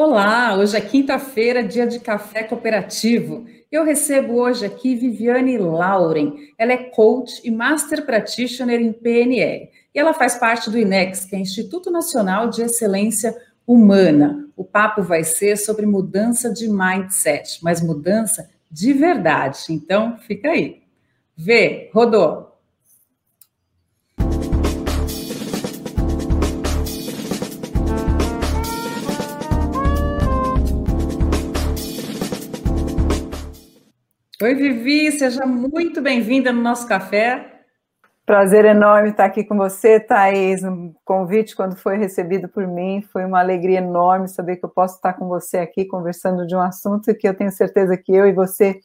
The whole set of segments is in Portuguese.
Olá, hoje é quinta-feira, dia de café cooperativo. Eu recebo hoje aqui Viviane Lauren. Ela é coach e master practitioner em PNL. E ela faz parte do INEX, que é Instituto Nacional de Excelência Humana. O papo vai ser sobre mudança de mindset, mas mudança de verdade. Então, fica aí. Vê, rodou. Oi, Vivi, seja muito bem-vinda no nosso café. Prazer enorme estar aqui com você, Thaís. Um convite, quando foi recebido por mim, foi uma alegria enorme saber que eu posso estar com você aqui conversando de um assunto que eu tenho certeza que eu e você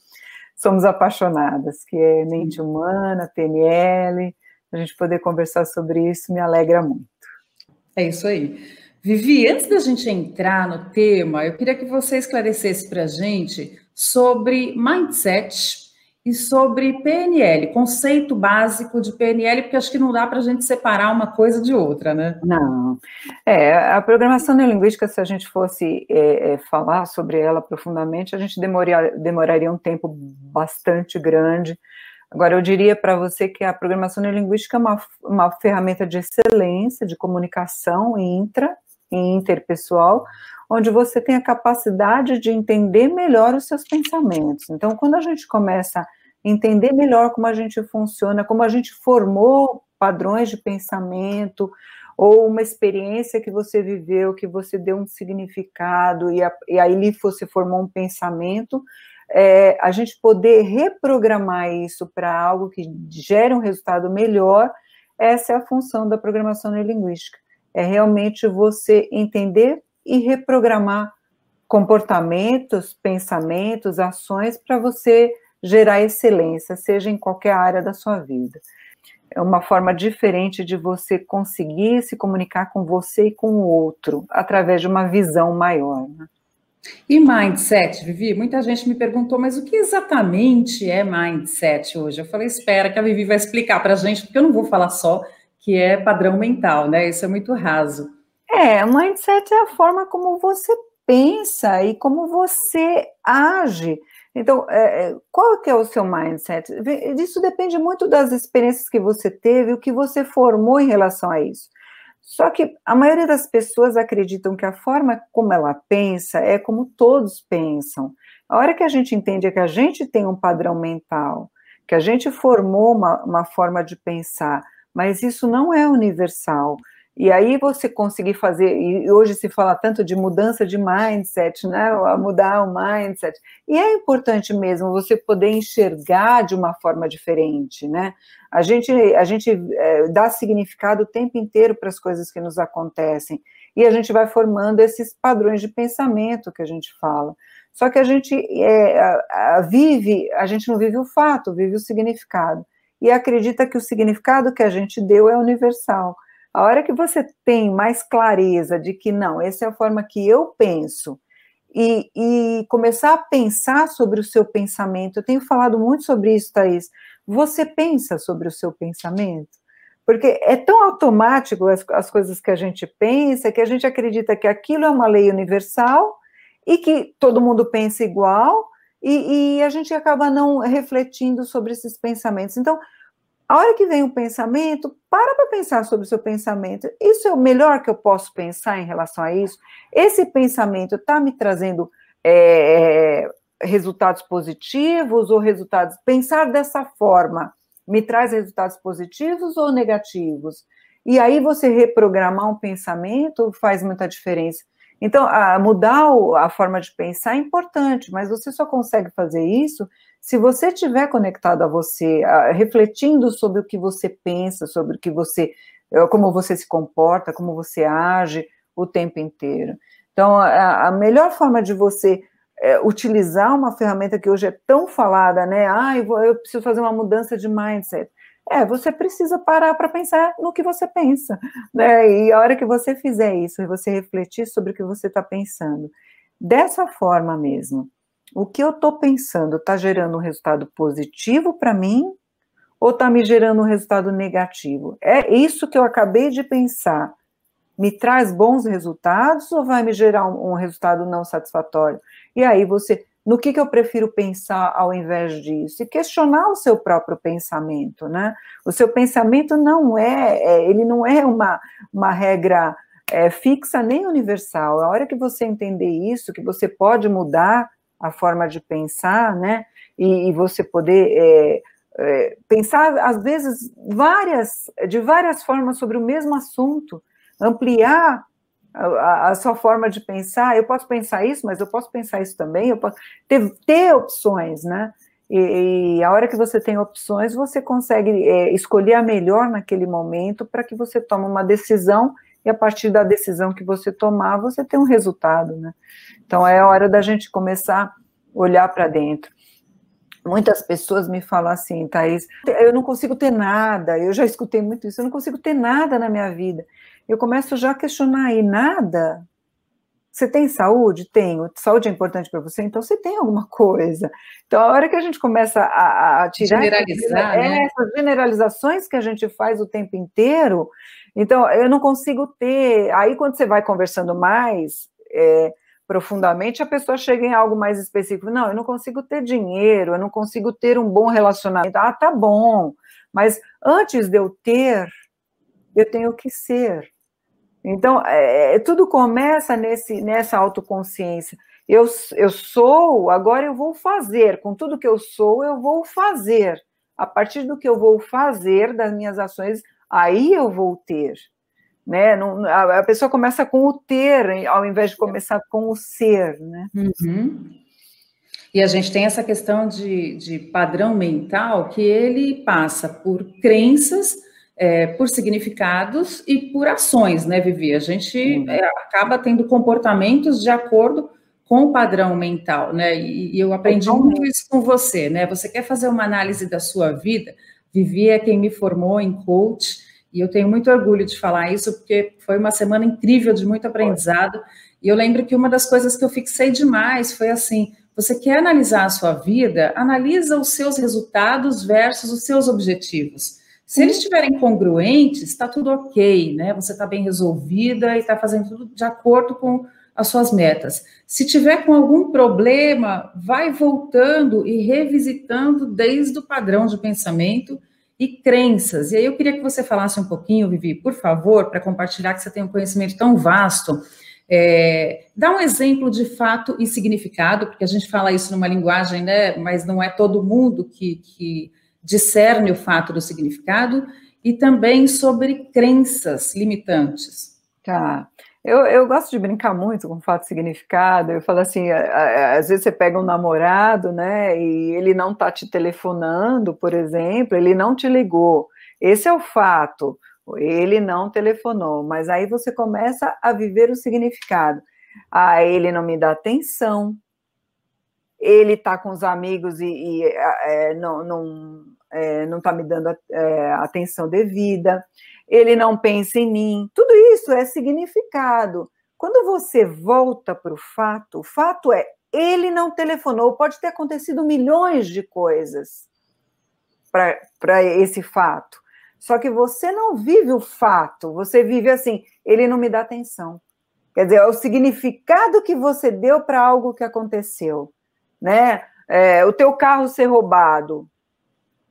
somos apaixonadas, que é mente humana, PNL. A gente poder conversar sobre isso me alegra muito. É isso aí. Vivi, antes da gente entrar no tema, eu queria que você esclarecesse para a gente sobre mindset e sobre PNL, conceito básico de PNL, porque acho que não dá para a gente separar uma coisa de outra, né? Não. É, a programação neurolinguística, se a gente fosse é, é, falar sobre ela profundamente, a gente demoraria, demoraria um tempo bastante grande. Agora, eu diria para você que a programação neurolinguística é uma, uma ferramenta de excelência, de comunicação intra e interpessoal, onde você tem a capacidade de entender melhor os seus pensamentos. Então, quando a gente começa a entender melhor como a gente funciona, como a gente formou padrões de pensamento, ou uma experiência que você viveu, que você deu um significado, e, a, e aí você formou um pensamento, é, a gente poder reprogramar isso para algo que gere um resultado melhor, essa é a função da programação neurolinguística. É realmente você entender e reprogramar comportamentos, pensamentos, ações para você gerar excelência, seja em qualquer área da sua vida. É uma forma diferente de você conseguir se comunicar com você e com o outro, através de uma visão maior. Né? E mindset, Vivi? Muita gente me perguntou, mas o que exatamente é mindset hoje? Eu falei, espera que a Vivi vai explicar para a gente, porque eu não vou falar só que é padrão mental, né? Isso é muito raso. É, o mindset é a forma como você pensa e como você age. Então, é, é qual que é o seu mindset? Isso depende muito das experiências que você teve, o que você formou em relação a isso. Só que a maioria das pessoas acreditam que a forma como ela pensa é como todos pensam. A hora que a gente entende é que a gente tem um padrão mental, que a gente formou uma, uma forma de pensar, mas isso não é universal. E aí você conseguir fazer, e hoje se fala tanto de mudança de mindset, né? Mudar o mindset. E é importante mesmo você poder enxergar de uma forma diferente, né? A gente, a gente é, dá significado o tempo inteiro para as coisas que nos acontecem. E a gente vai formando esses padrões de pensamento que a gente fala. Só que a gente é, vive, a gente não vive o fato, vive o significado. E acredita que o significado que a gente deu é universal. A hora que você tem mais clareza de que não, essa é a forma que eu penso, e, e, começar a pensar sobre o seu pensamento, eu tenho falado muito sobre isso, Thaís. Você pensa sobre o seu pensamento? Porque é tão automático as, as coisas que a gente pensa, que a gente acredita que aquilo é uma lei universal e que todo mundo pensa igual, e, e, a gente acaba não refletindo sobre esses pensamentos. Então, a hora que vem um pensamento, para para pensar sobre o seu pensamento. Isso é o melhor que eu posso pensar em relação a isso? Esse pensamento está me trazendo é, resultados positivos ou resultados. Pensar dessa forma me traz resultados positivos ou negativos? E aí você reprogramar um pensamento faz muita diferença. Então, a, mudar a forma de pensar é importante, mas você só consegue fazer isso se você estiver conectado a você, a, refletindo sobre o que você pensa, sobre o que você, eh, como você se comporta, como você age o tempo inteiro. Então, a, a melhor forma de você é, utilizar uma ferramenta que hoje é tão falada, né? Ah, eu, vou, eu preciso fazer uma mudança de mindset. É, você precisa parar para pensar no que você pensa, né? E a hora que você fizer isso, e você refletir sobre o que você está pensando, dessa forma mesmo, o que eu estou pensando está gerando um resultado positivo para mim ou está me gerando um resultado negativo? É isso que eu acabei de pensar. Me traz bons resultados ou vai me gerar um, um resultado não satisfatório? E aí você, no que, que eu prefiro pensar ao invés disso? E questionar o seu próprio pensamento, né? O seu pensamento não é, é ele não é uma, uma regra é, fixa nem universal. A hora que você entender isso, que você pode mudar a forma de pensar, né? E, e você poder é, é, pensar, às vezes, várias, de várias formas sobre o mesmo assunto, ampliar a, a, sua forma de pensar. Eu posso pensar isso, mas eu posso pensar isso também. Eu posso ter, ter opções, né? E, e, a hora que você tem opções, você consegue é, escolher a melhor naquele momento para que você tome uma decisão e a partir da decisão que você tomar, você tem um resultado, né? Então é hora da gente começar a olhar para dentro. Muitas pessoas me falam assim, Thaís, eu não consigo ter nada, eu já escutei muito isso, eu não consigo ter nada na minha vida. Eu começo já a questionar aí, nada? Você tem saúde? Tenho. Saúde é importante para você? Então você tem alguma coisa. Então, a hora que a gente começa a, a tirar Generalizar, essas, né? essas generalizações que a gente faz o tempo inteiro, então eu não consigo ter. Aí, quando você vai conversando mais, é, profundamente, a pessoa chega em algo mais específico. Não, eu não consigo ter dinheiro, eu não consigo ter um bom relacionamento. Ah, tá bom, mas antes de eu ter, eu tenho que ser. Então, é, é tudo começa nesse, nessa autoconsciência. Eu, eu sou, agora eu vou fazer. Com tudo que eu sou, eu vou fazer. A partir do que eu vou fazer das minhas ações, aí eu vou ter né? Não, a, a, pessoa começa com o ter, ao invés de começar com o ser, né? Uhum. E a gente tem essa questão de, de padrão mental que ele passa por crenças, é, por significados e por ações, né, Vivi? A gente é, acaba tendo comportamentos de acordo com o padrão mental, né? E, e eu aprendi muito isso com você, né? Você quer fazer uma análise da sua vida? Vivi é quem me formou em coach e eu tenho muito orgulho de falar isso, porque foi uma semana incrível de muito aprendizado. E eu lembro que uma das coisas que eu fixei demais foi assim: você quer analisar a sua vida, analisa os seus resultados versus os seus objetivos. Se eles estiverem congruentes, está tudo ok, né? Você está bem resolvida e está fazendo tudo de acordo com as suas metas. Se tiver com algum problema, vai voltando e revisitando desde o padrão de pensamento e crenças. E aí eu queria que você falasse um pouquinho, Vivi, por favor, para compartilhar que você tem um conhecimento tão vasto. É, dá um exemplo de fato e significado, porque a gente fala isso numa linguagem, né? Mas não é todo mundo que, que discerne o fato do significado, e também sobre crenças limitantes. Tá. Eu, eu gosto de brincar muito com fato significado. Eu falo assim, às vezes você pega um namorado, né, e ele não tá te telefonando, por exemplo, ele não te ligou. Esse é o fato. Ele não telefonou, mas aí você começa a viver o significado. Ah, ele não me dá atenção. Ele tá com os amigos e, e é, não, não, é, não tá me dando é, atenção devida ele não pensa em mim. Tudo isso é significado. Quando você volta para o fato, o fato é ele não telefonou. Pode ter acontecido milhões de coisas para esse fato. Só que você não vive o fato, você vive assim, ele não me dá atenção. Quer dizer, é o significado que você deu para algo que aconteceu, né? É, o teu carro ser roubado,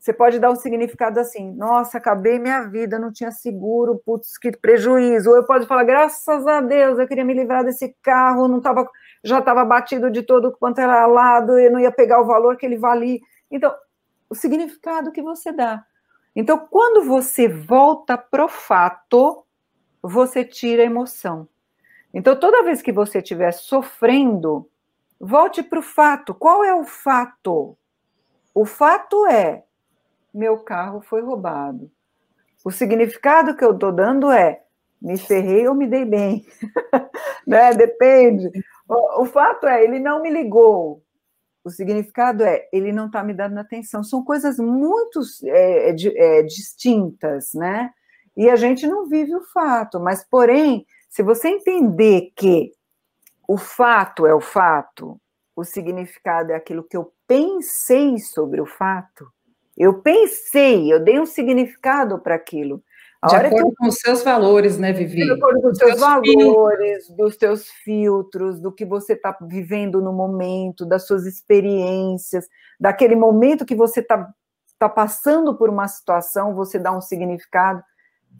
você pode dar um significado assim: nossa, acabei minha vida, não tinha seguro, putz, que prejuízo. Ou eu posso falar: graças a Deus, eu queria me livrar desse carro, não tava, já estava batido de todo quanto era lado, eu não ia pegar o valor que ele valia. Então, o significado que você dá. Então, quando você volta pro fato, você tira a emoção. Então, toda vez que você estiver sofrendo, volte para o fato. Qual é o fato? O fato é meu carro foi roubado. O significado que eu estou dando é me ferrei ou me dei bem, né? Depende. O, o, fato é, ele não me ligou. O significado é, ele não está me dando atenção. São coisas muito é, é, é, distintas, né? E a gente não vive o fato. Mas, porém, se você entender que o fato é o fato, o significado é aquilo que eu pensei sobre o fato, eu pensei, eu dei um significado para aquilo. A de acordo que... com os seus valores, né, Vivi? De acordo com os seus valores, filtros. dos teus filtros, do que você está vivendo no momento, das suas experiências, daquele momento que você está tá passando por uma situação, você dá um significado.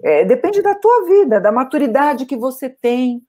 É, depende da tua vida, da maturidade que você tem.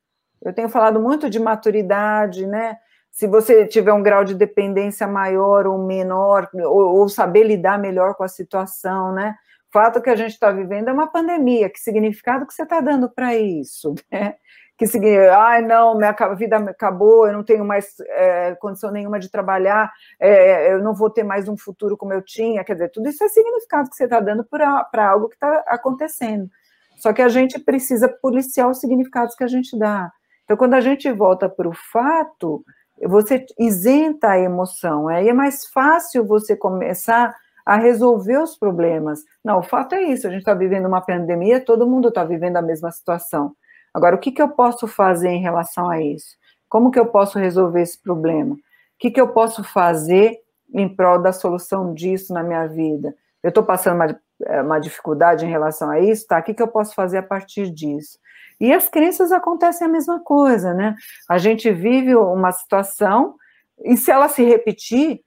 Eu tenho falado muito de maturidade, né? Se você tiver um grau de dependência maior ou menor, ou, ou saber lidar melhor com a situação, né? fato que a gente está vivendo é uma pandemia. Que significado que você está dando para isso? Né? Que significa, ai, não, minha vida acabou, eu não tenho mais é, condição nenhuma de trabalhar, é, eu não vou ter mais um futuro como eu tinha. Quer dizer, tudo isso é significado que você está dando para algo que está acontecendo. Só que a gente precisa policiar os significados que a gente dá. Então, quando a gente volta para o fato, você isenta a emoção. Aí é mais fácil você começar a resolver os problemas. Não, o fato é isso, a gente está vivendo uma pandemia, todo mundo está vivendo a mesma situação. Agora, o que, que eu posso fazer em relação a isso? Como que eu posso resolver esse problema? O que, que eu posso fazer em prol da solução disso na minha vida? Eu estou passando uma, eh, uma dificuldade em relação a isso, tá? O que, que eu posso fazer a partir disso? E as crenças acontecem a mesma coisa, né? A gente vive uma situação e se ela se repetir,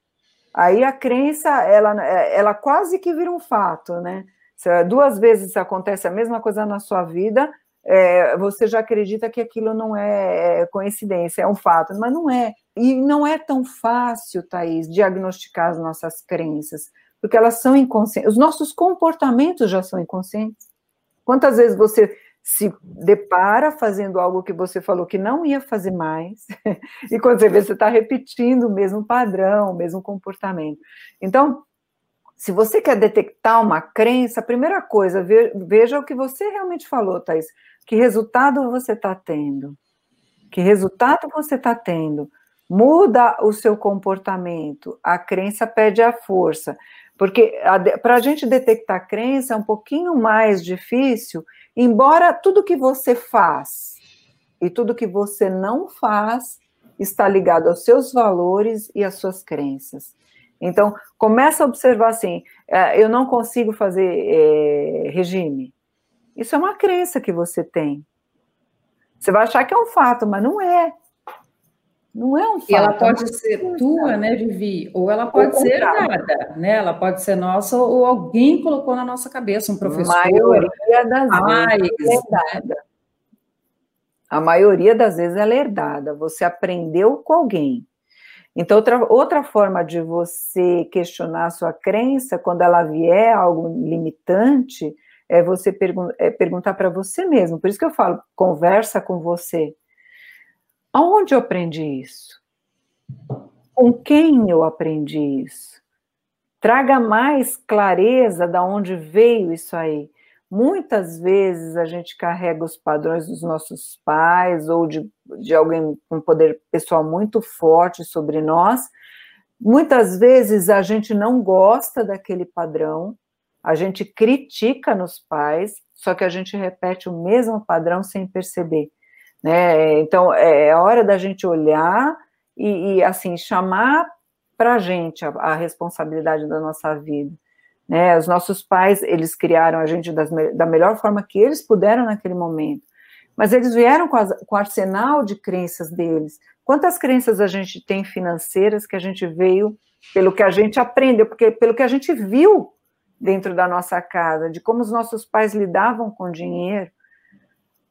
Aí a crença, ela, ela quase que vira um fato, né? Se duas vezes acontece a mesma coisa na sua vida, é, você já acredita que aquilo não é, é coincidência, é um fato, mas não é. E não é tão fácil, Thaís, diagnosticar as nossas crenças, porque elas são inconscientes. Os nossos comportamentos já são inconscientes. Quantas vezes você se depara fazendo algo que você falou que não ia fazer mais, e quando você vê, você está repetindo o mesmo padrão, o mesmo comportamento. Então, se você quer detectar uma crença, a primeira coisa, veja o que você realmente falou, Thais. Que resultado você está tendo? Que resultado você está tendo? Muda o seu comportamento. A crença perde a força. Porque para a gente detectar a crença é um pouquinho mais difícil Embora tudo que você faz e tudo que você não faz está ligado aos seus valores e às suas crenças. Então, começa a observar assim: é, eu não consigo fazer é, regime. Isso é uma crença que você tem. Você vai achar que é um fato, mas não é. Não é um fato. E ela pode é ser tua, né, Vivi? Ou ela pode ou ser herdada, né? Ela pode ser nossa ou alguém colocou na nossa cabeça, um professor. A maioria das vezes é herdada. A maioria das vezes ela é herdada. Você aprendeu com alguém. Então, outra, outra forma de você questionar a sua crença, quando ela vier algo limitante, é você pergun é perguntar para você mesmo. Por isso que eu falo, conversa com você Aonde eu aprendi isso? Com quem eu aprendi isso? Traga mais clareza da onde veio isso aí. Muitas vezes a gente carrega os padrões dos nossos pais ou de, de alguém com poder pessoal muito forte sobre nós. Muitas vezes a gente não gosta daquele padrão, a gente critica nos pais, só que a gente repete o mesmo padrão sem perceber. Né? Então, é, é hora da gente olhar e, e assim, chamar para a gente a responsabilidade da nossa vida. Né? Os nossos pais, eles criaram a gente das, da melhor forma que eles puderam naquele momento, mas eles vieram com, as, com o arsenal de crenças deles. Quantas crenças a gente tem financeiras que a gente veio pelo que a gente aprendeu, porque pelo que a gente viu dentro da nossa casa, de como os nossos pais lidavam com dinheiro,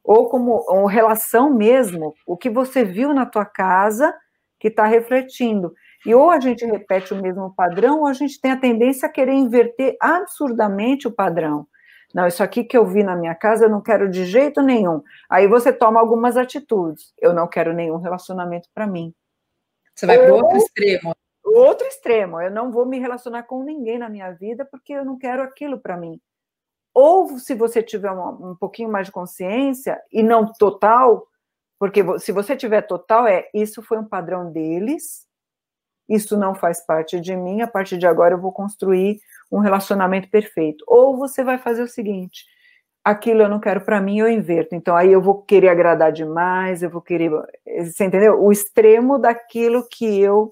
ou como uma relação mesmo, o que você viu na tua casa que está refletindo. E ou a gente repete o mesmo padrão, ou a gente tem a tendência a querer inverter absurdamente o padrão. Não, isso aqui que eu vi na minha casa eu não quero de jeito nenhum. Aí você toma algumas atitudes. Eu não quero nenhum relacionamento para mim. Você vai para o outro extremo. Outro extremo. Eu não vou me relacionar com ninguém na minha vida porque eu não quero aquilo para mim. Ou se você tiver um, um pouquinho mais de consciência, e não total, porque se você tiver total, é isso foi um padrão deles, isso não faz parte de mim, a partir de agora eu vou construir um relacionamento perfeito. Ou você vai fazer o seguinte: aquilo eu não quero para mim, eu inverto. Então aí eu vou querer agradar demais, eu vou querer, você entendeu? O extremo daquilo que eu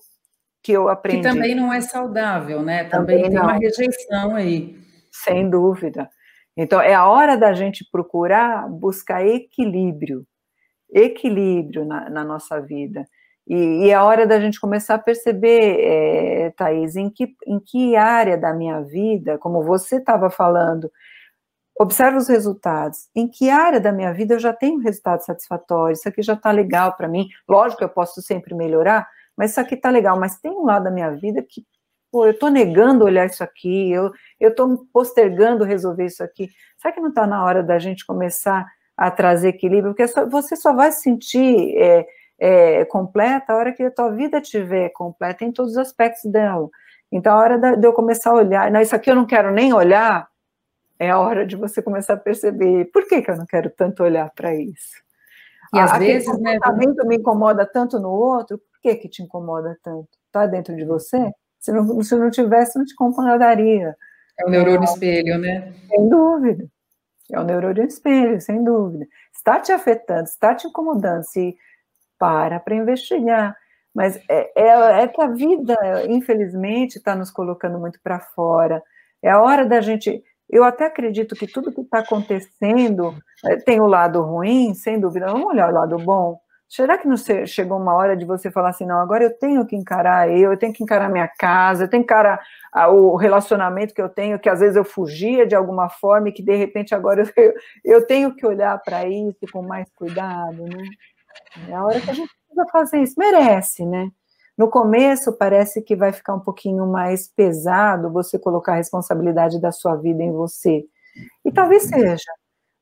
que eu aprendi. Que também não é saudável, né? Também, também tem não. uma rejeição aí. Sem dúvida. Então, é a hora da gente procurar buscar equilíbrio, equilíbrio na, na nossa vida. E, e, é a hora da gente começar a perceber, é, Thaís, em que, em que área da minha vida, como você estava falando, observa os resultados. Em que área da minha vida eu já tenho resultado satisfatório? Isso aqui já está legal para mim. Lógico eu posso sempre melhorar, mas isso aqui está legal. Mas tem um lado da minha vida que, pô, eu estou negando olhar isso aqui, eu estou postergando resolver isso aqui. Será que não está na hora da gente começar a trazer equilíbrio? Porque só, você só vai se sentir é, é, completa a hora que a tua vida estiver completa em todos os aspectos dela. Então, a hora de eu começar a olhar, não, isso aqui eu não quero nem olhar, é a hora de você começar a perceber por que, que eu não quero tanto olhar para isso. E às vezes, né? comportamento me incomoda tanto no outro, por que que te incomoda tanto? Está dentro de você? Se não, se não tivesse, não te incomodaria. É o neurônio espelho, né? Sem dúvida. É o neurônio espelho, sem dúvida. Está te afetando, está te incomodando, se para para investigar. Mas é, é, é, que a vida, infelizmente, está nos colocando muito para fora. É a hora da gente eu até acredito que tudo que está acontecendo é, tem o lado ruim, sem dúvida. Vamos olhar o lado bom. Será que não chegou uma hora de você falar assim, não, agora eu tenho que encarar eu, eu tenho que encarar minha casa, eu tenho que encarar o relacionamento que eu tenho, que às vezes eu fugia de alguma forma e que de repente agora eu, eu tenho que olhar para isso com mais cuidado, né? É a hora que a gente precisa fazer isso, merece, né? No começo, parece que vai ficar um pouquinho mais pesado você colocar a responsabilidade da sua vida em você. E talvez seja.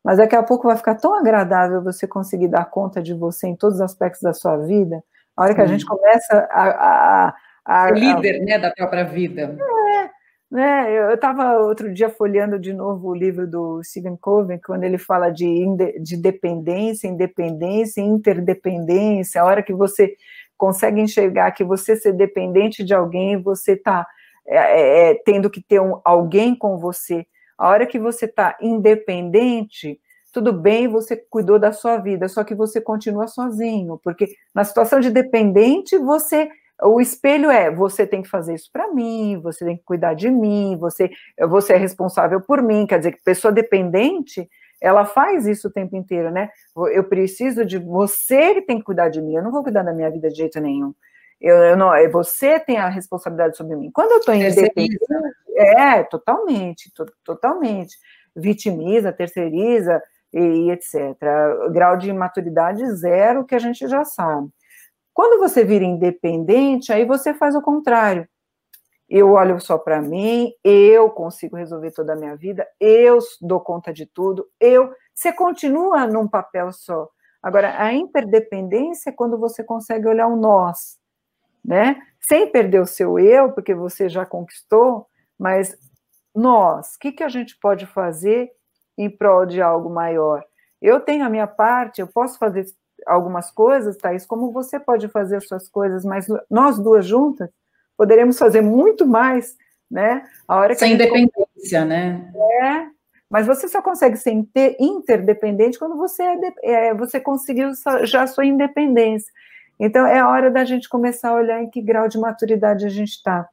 Mas daqui a pouco vai ficar tão agradável você conseguir dar conta de você em todos os aspectos da sua vida. A hora que a gente começa a. a, a, a líder, a, né, da própria vida. É, né? Eu estava outro dia folheando de novo o livro do Stephen Covey, quando ele fala de, de dependência, independência, interdependência, a hora que você consegue enxergar que você ser dependente de alguém, você está é, é, é, tendo que ter um, alguém com você. A hora que você está independente, tudo bem, você cuidou da sua vida, só que você continua sozinho, porque na situação de dependente, você o espelho é você tem que fazer isso para mim, você tem que cuidar de mim, você você é responsável por mim, quer dizer que pessoa dependente ela faz isso o tempo inteiro, né? Eu preciso de você que tem que cuidar de mim, eu não vou cuidar da minha vida de jeito nenhum. Eu, eu não, é você tem a responsabilidade sobre mim. Quando eu estou independente, é, totalmente, to, totalmente. Vitimiza, terceiriza e, e etc. Grau de maturidade zero, que a gente já sabe. Quando você vira independente, aí você faz o contrário eu olho só para mim, eu consigo resolver toda a minha vida, eu dou conta de tudo, eu. Você continua num papel só. Agora, a interdependência é quando você consegue olhar o nós, né? Sem perder o seu eu, porque você já conquistou, mas nós, o que, que a gente pode fazer em prol de algo maior? Eu tenho a minha parte, eu posso fazer algumas coisas, Thaís, como você pode fazer as suas coisas, mas nós duas juntas, poderemos fazer muito mais, né? A hora que Sem independência, né? É, mas você só consegue ser interdependente quando você, é, é, você conseguiu já a sua independência. Então, é hora da gente começar a olhar em que grau de maturidade a gente está.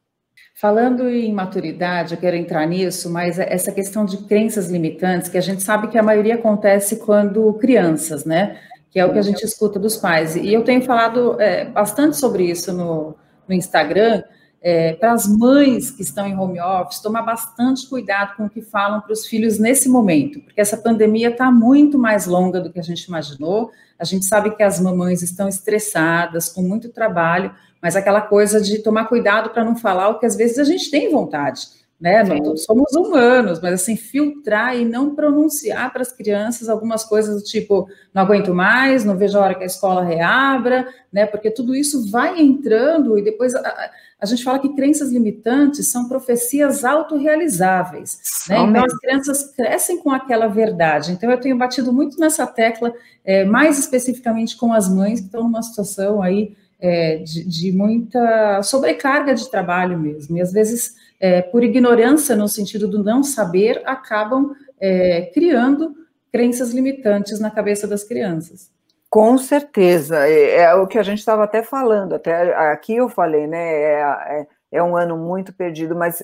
Falando em maturidade, eu quero entrar nisso, mas essa questão de crenças limitantes, que a gente sabe que a maioria acontece quando crianças, né? Que é o que a gente escuta dos pais. E eu tenho falado é, bastante sobre isso no, no Instagram, é, para as mães que estão em home office, tomar bastante cuidado com o que falam para os filhos nesse momento, porque essa pandemia está muito mais longa do que a gente imaginou. A gente sabe que as mamães estão estressadas, com muito trabalho, mas aquela coisa de tomar cuidado para não falar o que às vezes a gente tem vontade né? Não, somos humanos, mas assim, filtrar e não pronunciar para as crianças algumas coisas do tipo, não aguento mais, não vejo a hora que a escola reabra, né? Porque tudo isso vai entrando e depois a, a gente fala que crenças limitantes são profecias autorrealizáveis, né? Então as crianças crescem com aquela verdade. Então eu tenho batido muito nessa tecla, é, mais especificamente com as mães que estão numa situação aí é, de, de muita sobrecarga de trabalho mesmo, e às vezes é, por ignorância, no sentido do não saber, acabam é, criando crenças limitantes na cabeça das crianças. Com certeza, é, é o que a gente estava até falando, até aqui eu falei, né? É, é, é, um ano muito perdido, mas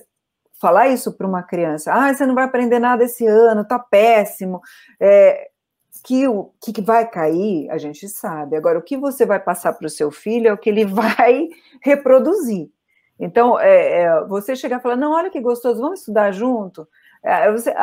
falar isso para uma criança, ah, você não vai aprender nada esse ano, tá péssimo, é, que o que vai cair, a gente sabe. Agora, o que você vai passar para o seu filho é o que ele vai reproduzir. Então, é, é, você chegar e falar, não, olha que gostoso, vamos estudar junto. É, você,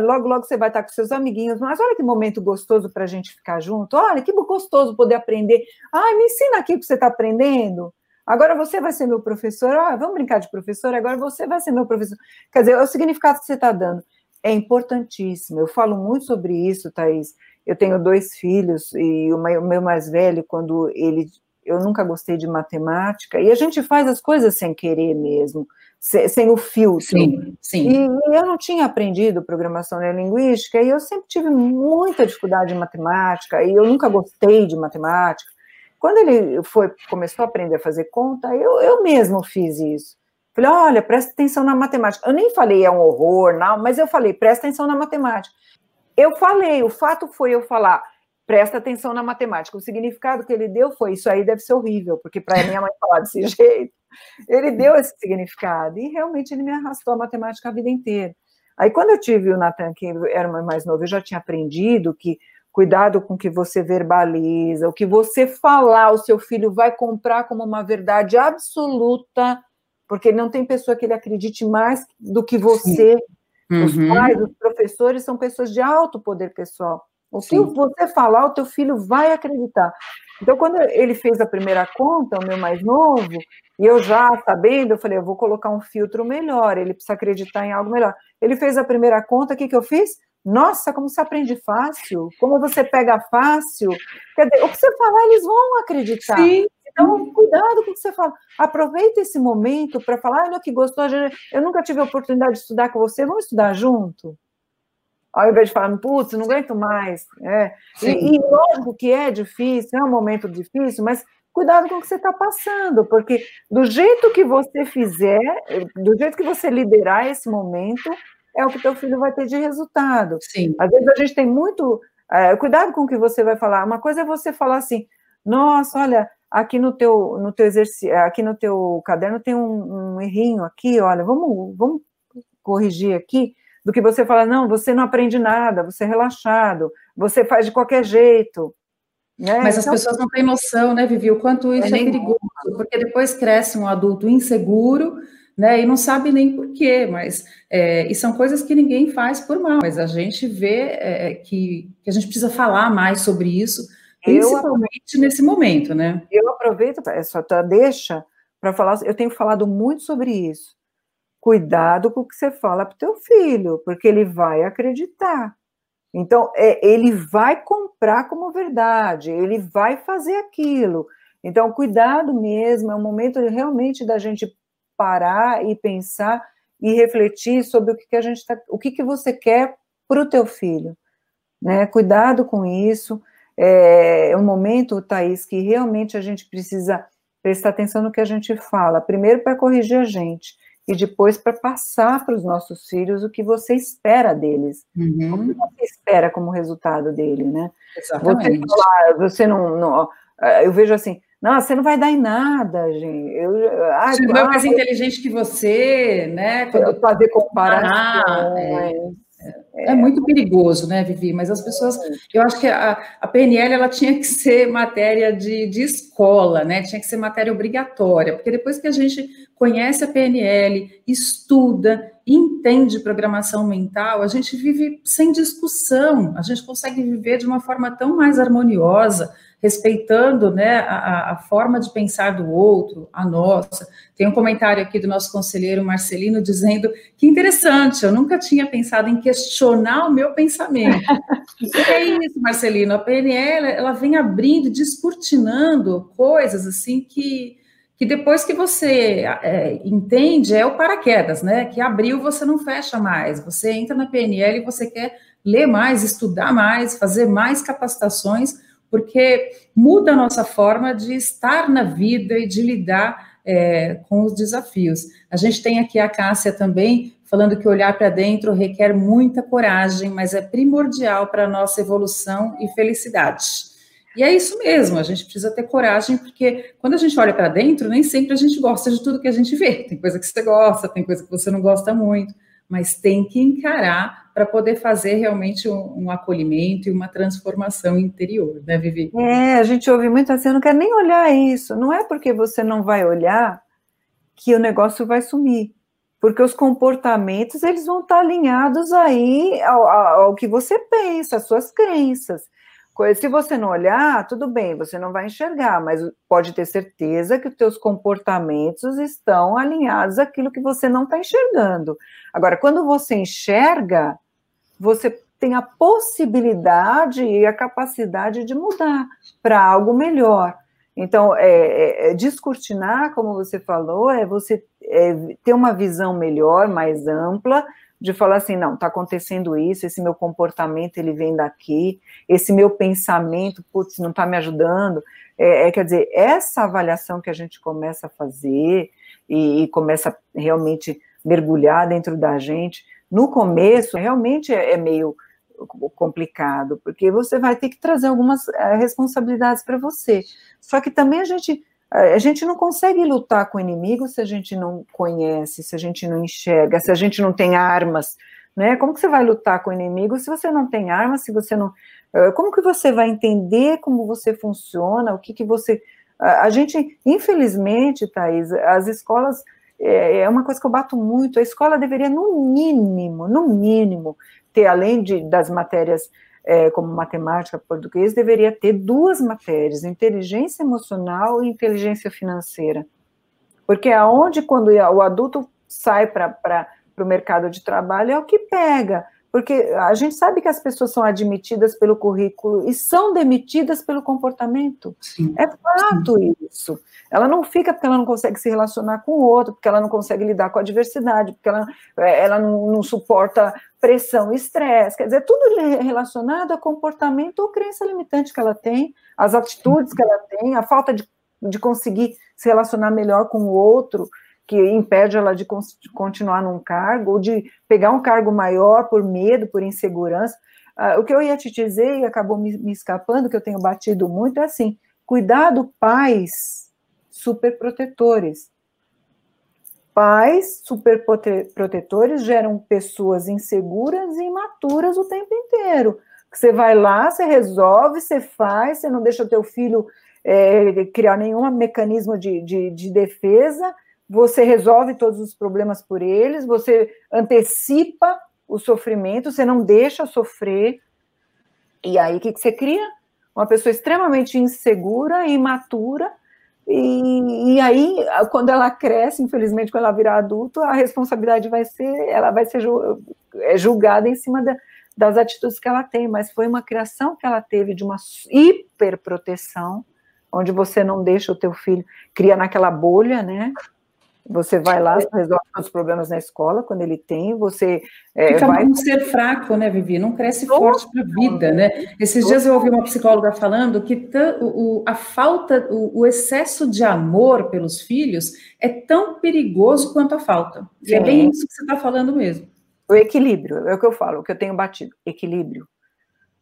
logo, logo você vai estar com seus amiguinhos, mas olha que momento gostoso para a gente ficar junto. Olha que gostoso poder aprender. Ah, me ensina aqui o que você está aprendendo. Agora você vai ser meu professor. Ah, vamos brincar de professor. Agora você vai ser meu professor. Quer dizer, é o significado que você está dando é importantíssimo. Eu falo muito sobre isso, Thaís. Eu tenho dois filhos e o meu mais velho, quando ele. Eu nunca gostei de matemática, e a gente faz as coisas sem querer mesmo, sem, o filtro. Sim, sim. E eu não tinha aprendido programação neurolinguística, e eu sempre tive muita dificuldade em matemática, e eu nunca gostei de matemática. Quando ele foi, começou a aprender a fazer conta, eu, eu mesmo fiz isso. Falei, olha, presta atenção na matemática. Eu nem falei é um horror, não, mas eu falei, presta atenção na matemática. Eu falei, o fato foi eu falar, presta atenção na matemática. O significado que ele deu foi, isso aí deve ser horrível, porque para minha mãe falar desse jeito, ele deu esse significado. E realmente ele me arrastou a matemática a vida inteira. Aí quando eu tive o Natan, que era mais novo, eu já tinha aprendido que cuidado com o que você verbaliza, o que você falar, o seu filho vai comprar como uma verdade absoluta porque não tem pessoa que ele acredite mais do que você. Uhum. Os pais, os professores são pessoas de alto poder pessoal. O que Sim. você falar, o teu filho vai acreditar. Então, quando ele fez a primeira conta, o meu mais novo, e eu já sabendo, eu falei, eu vou colocar um filtro melhor, ele precisa acreditar em algo melhor. Ele fez a primeira conta, o que, que eu fiz? Nossa, como você aprende fácil, como você pega fácil. Quer dizer, o que você falar, eles vão acreditar. Sim. Então, cuidado com o que você fala. Aproveita esse momento para falar, olha que gostou, eu nunca tive a oportunidade de estudar com você, vamos estudar junto? Ao invés de falar, putz, não aguento mais. É. E, e lógico que é difícil, é um momento difícil, mas cuidado com o que você está passando, porque do jeito que você fizer, do jeito que você liderar esse momento, é o que teu filho vai ter de resultado. Sim. Às vezes a gente tem muito. É, cuidado com o que você vai falar. Uma coisa é você falar assim, nossa, olha, aqui no teu, no teu exercício, aqui no teu caderno tem um, um, errinho aqui, olha, vamos, vamos corrigir aqui, do que você fala, não, você não aprende nada, você é relaxado, você faz de qualquer jeito. Né? Mas então, as pessoas não têm noção, né, Vivi, o quanto isso é, é perigoso, porque depois cresce um adulto inseguro, né, e não sabe nem por quê, mas, é, e são coisas que ninguém faz por mal, mas a gente vê é, que, que a gente precisa falar mais sobre isso, Principalmente eu, nesse momento, né? Eu aproveito essa tua deixa para falar, eu tenho falado muito sobre isso. Cuidado com o que você fala para o teu filho, porque ele vai acreditar. Então, é, ele vai comprar como verdade, ele vai fazer aquilo. Então, cuidado mesmo, é um momento realmente da gente parar e pensar e refletir sobre o que, que a gente tá, o que, que você quer para o teu filho. Né? Cuidado com isso. É, é um momento, Thaís, que realmente a gente precisa prestar atenção no que a gente fala. Primeiro, para corrigir a gente, e depois para passar para os nossos filhos o que você espera deles. Uhum. O que você espera como resultado dele, né? Exatamente. Você, falar, você não, não, Eu vejo assim, não, você não vai dar em nada, gente. Eu, ah, você não é mais inteligente que você, né? Quando fazer comparações. É. É, é muito perigoso, né, Vivi? Mas as pessoas, eu acho que a, a PNL ela tinha que ser matéria de, de escola, né? Tinha que ser matéria obrigatória, porque depois que a gente conhece a PNL, estuda, entende programação mental, a gente vive sem discussão, a gente consegue viver de uma forma tão mais harmoniosa, respeitando né, a, a, forma de pensar do outro, a nossa. Tem um comentário aqui do nosso conselheiro Marcelino dizendo que interessante, eu nunca tinha pensado em questionar o meu pensamento. é isso, Marcelino, a PNL ela vem abrindo, descortinando coisas assim que, que depois que você é, entende, é o paraquedas, né? Que abriu, você não fecha mais. Você entra na PNL e você quer ler mais, estudar mais, fazer mais capacitações porque muda a nossa forma de estar na vida e de lidar é, com os desafios. A gente tem aqui a Cássia também falando que olhar para dentro requer muita coragem, mas é primordial para a nossa evolução e felicidade. E é isso mesmo, a gente precisa ter coragem, porque quando a gente olha para dentro, nem sempre a gente gosta de tudo que a gente vê. Tem coisa que você gosta, tem coisa que você não gosta muito, mas tem que encarar para poder fazer realmente um, um, acolhimento e uma transformação interior, né, Vivi? É, a gente ouve muito assim, eu não quero nem olhar isso. Não é porque você não vai olhar que o negócio vai sumir porque os comportamentos eles vão estar alinhados aí ao, ao, que você pensa, às suas crenças. Se você não olhar, tudo bem, você não vai enxergar, mas pode ter certeza que os teus comportamentos estão alinhados àquilo que você não está enxergando. Agora, quando você enxerga, você tem a possibilidade e a capacidade de mudar para algo melhor. Então, é, é, é, descortinar, como você falou, é você é, ter uma visão melhor, mais ampla, de falar assim, não, está acontecendo isso, esse meu comportamento ele vem daqui, esse meu pensamento, putz, não está me ajudando. É, é, quer dizer, essa avaliação que a gente começa a fazer e, e começa realmente mergulhar dentro da gente, no começo realmente é, é meio complicado, porque você vai ter que trazer algumas é, responsabilidades para você. Só que também a gente a gente não consegue lutar com o inimigo se a gente não conhece, se a gente não enxerga, se a gente não tem armas, né? Como que você vai lutar com o inimigo se você não tem armas, se você não... Eh, como que você vai entender como você funciona, o que que você... A gente, infelizmente, Thaís, as escolas, é, é uma coisa que eu bato muito, a escola deveria, no mínimo, no mínimo, ter, além de, das matérias é, como matemática, português, deveria ter duas matérias, inteligência emocional e inteligência financeira. Porque é onde, quando o adulto sai para o mercado de trabalho, é o que pega. Porque a gente sabe que as pessoas são admitidas pelo currículo e são demitidas pelo comportamento. Sim, é fato sim. isso. Ela não fica porque ela não consegue se relacionar com o outro, porque ela não consegue lidar com a diversidade, porque ela, é, ela não, não suporta pressão, estresse. Quer dizer, tudo relacionado a comportamento ou crença limitante que ela tem, as atitudes que ela tem, a falta de, de conseguir se relacionar melhor com o outro que impede ela de, continuar num cargo, ou de pegar um cargo maior por medo, por insegurança. Uh, o que eu ia te dizer, e acabou me, me escapando, que eu tenho batido muito, é assim: cuidado, pais superprotetores. Pais superprotetores geram pessoas inseguras e imaturas o tempo inteiro. Você vai lá, você resolve, você faz, você não deixa o teu filho é, criar nenhum mecanismo de, de, de defesa, você resolve todos os problemas por eles, você antecipa o sofrimento, você não deixa sofrer. E aí, o que, que você cria? Uma pessoa extremamente insegura, imatura, e, e, aí, quando ela cresce, infelizmente, quando ela virar adulto, a responsabilidade vai ser, ela vai ser é julgada em cima da, das atitudes que ela tem, mas foi uma criação que ela teve de uma hiperproteção, onde você não deixa o teu filho, cria naquela bolha, né, você vai lá, é. resolve os problemas na escola quando ele tem, você é, Fica vai... um ser fraco, né, Vivi? Não cresce forte para a vida, né? Esses dias eu ouvi uma psicóloga falando que o, a falta, o, o, excesso de amor pelos filhos é tão perigoso quanto a falta. E é bem isso que você está falando mesmo. O equilíbrio, é o que eu falo, o que eu tenho batido, equilíbrio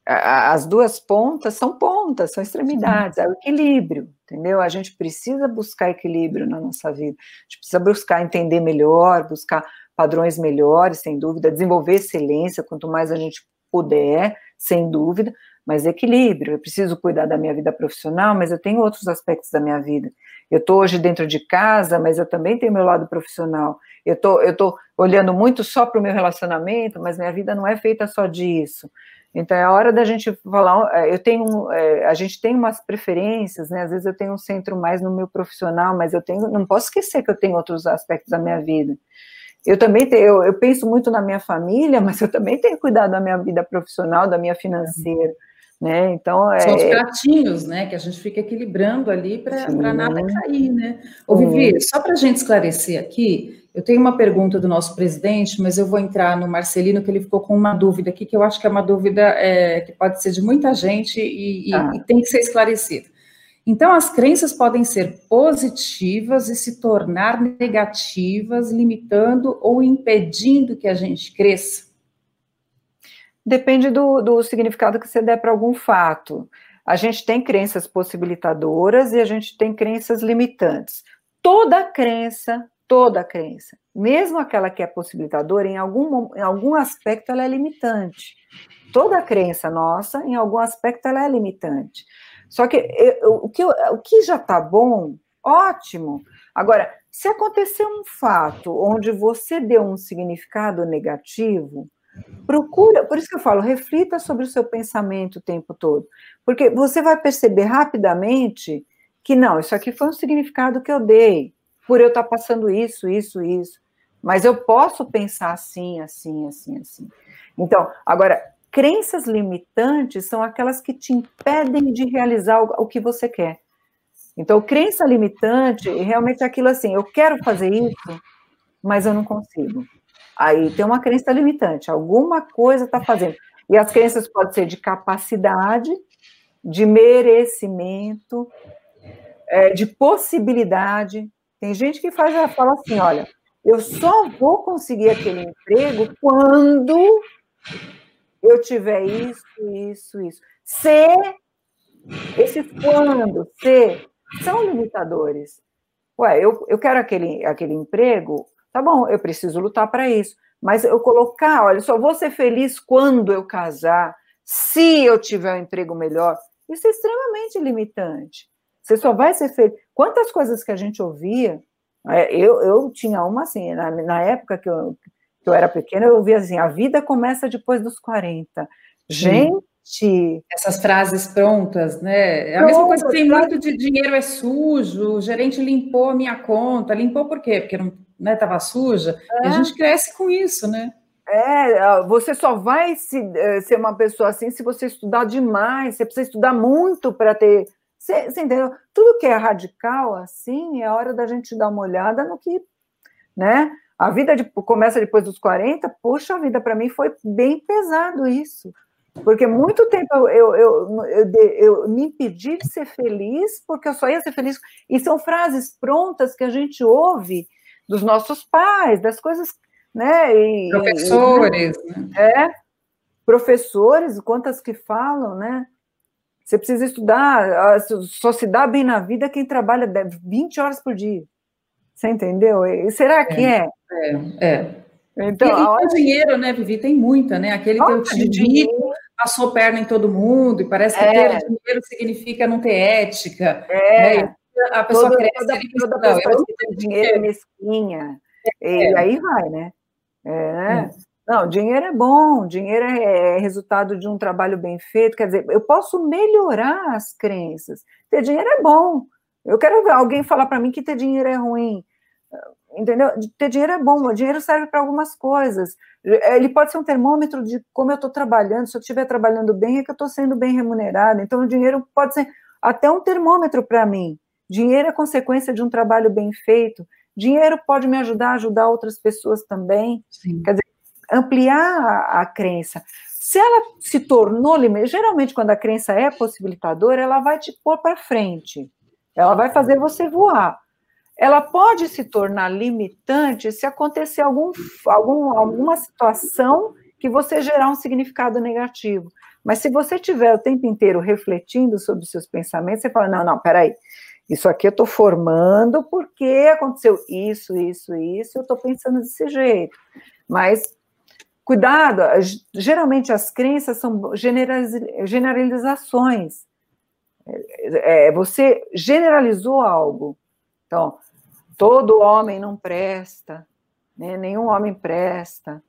as duas pontas são pontas, são extremidades, é o equilíbrio, entendeu? A gente precisa buscar equilíbrio na nossa vida, a gente precisa buscar entender melhor, buscar padrões melhores, sem dúvida, desenvolver excelência, quanto mais a gente puder, sem dúvida, mas equilíbrio. Eu preciso cuidar da minha vida profissional, mas eu tenho outros aspectos da minha vida. Eu estou hoje dentro de casa, mas eu também tenho meu lado profissional. Eu tô, estou tô olhando muito só para o meu relacionamento, mas minha vida não é feita só disso. Então é a hora da gente falar. É, eu tenho, é, a gente tem umas preferências, né? Às vezes eu tenho um centro mais no meu profissional, mas eu tenho, não posso esquecer que eu tenho outros aspectos da minha vida. Eu também tenho, eu, eu penso muito na minha família, mas eu também tenho cuidado da minha vida profissional, da minha financeira. Né? Então, é... São os pratinhos, né, que a gente fica equilibrando ali para nada cair, né? Ô, Vivi, só para a gente esclarecer aqui, eu tenho uma pergunta do nosso presidente, mas eu vou entrar no Marcelino, que ele ficou com uma dúvida aqui, que eu acho que é uma dúvida é, que pode ser de muita gente e, ah. e, e tem que ser esclarecida. Então, as crenças podem ser positivas e se tornar negativas, limitando ou impedindo que a gente cresça? Depende do, do significado que você der para algum fato. a gente tem crenças possibilitadoras e a gente tem crenças limitantes. Toda crença, toda crença, mesmo aquela que é possibilitadora, em algum, em algum aspecto ela é limitante. Toda crença nossa, em algum aspecto, ela é limitante. Só que eu, o, que, o que já está bom, ótimo. Agora, se acontecer um fato onde você deu um significado negativo, procura, por isso que eu falo, reflita sobre o seu pensamento o tempo todo, porque você vai perceber rapidamente que não, isso aqui foi um significado que eu dei, por eu estar passando isso, isso, isso, mas eu posso pensar assim, assim, assim, assim. Então, agora, crenças limitantes são aquelas que te impedem de realizar o, o que você quer. Então, crença limitante realmente é aquilo assim: eu quero fazer isso, mas eu não consigo. Aí tem uma crença limitante, alguma coisa está fazendo. E as crenças podem ser de capacidade, de merecimento, é, de possibilidade. Tem gente que faz, fala assim: olha, eu só vou conseguir aquele emprego quando eu tiver isso, isso, isso. Se, esses quando, se, são limitadores. Ué, eu, eu quero aquele, aquele emprego, tá bom, eu preciso lutar para isso. Mas eu colocar, olha, só vou ser feliz quando eu casar, se eu tiver um emprego melhor, isso é extremamente limitante. Você só vai ser feliz. Quantas coisas que a gente ouvia, é, eu, eu tinha uma assim, na, na época que eu, que eu era pequena, eu ouvia assim: a vida começa depois dos 40. Gente! Essas frases prontas, né? É a mesma coisa que tem muito de dinheiro é sujo, o gerente limpou a minha conta. Limpou por quê? Porque não estava né, suja. É. E a é. gente cresce com isso, né? É, você só vai se, eh, ser uma pessoa assim se você estudar demais, você precisa estudar muito para ter. Você, você, entendeu? Tudo que é radical assim, é hora da gente dar uma olhada no que, né? A vida de, começa depois dos 40, poxa, a vida para mim foi bem pesado isso. Porque muito tempo eu, eu, eu, eu, eu me impedi de ser feliz, porque eu só ia ser feliz. E são frases prontas que a gente ouve dos nossos pais, das coisas, né? E, professores. E, né? É, professores, quantas que falam, né? Você precisa estudar, só se dá bem na vida quem trabalha 20 horas por dia. Você entendeu? E será que é? É, é. Então, e, hora... dinheiro, né, Vivi? Tem muita, né? Aquele Nossa, que eu te digo, passou perna em todo mundo, e parece que é. ter dinheiro significa não ter ética. É. Né? A pessoa toda, cresce toda, toda pessoa que tem dinheiro é mesquinha. É. E aí vai, né? É, né? É. Não, dinheiro é bom, dinheiro é, é resultado de um trabalho bem feito. Quer dizer, eu posso melhorar as crenças. Ter dinheiro é bom. Eu quero ver alguém falar para mim que ter dinheiro é ruim entendeu? Ter dinheiro é bom, o dinheiro serve para algumas coisas. Ele pode ser um termômetro de como eu estou trabalhando, se eu estiver trabalhando bem, é que eu estou sendo bem remunerada. Então, o dinheiro pode ser até um termômetro para mim. Dinheiro é consequência de um trabalho bem feito. Dinheiro pode me ajudar a ajudar outras pessoas também. Sim. Quer dizer, ampliar a, crença. Se ela se tornou, geralmente quando a crença é possibilitadora, ela vai te pôr para frente. Ela vai fazer você voar ela pode se tornar limitante se acontecer algum, algum, alguma situação que você gerar um significado negativo. Mas se você tiver o tempo inteiro refletindo sobre os seus pensamentos, você fala: não, não, peraí, isso aqui eu estou formando porque aconteceu isso, isso, isso, eu estou pensando desse jeito. Mas cuidado, geralmente as crenças são generalizações. É, é, você generalizou algo. Então, todo homem não presta, né? nenhum homem presta.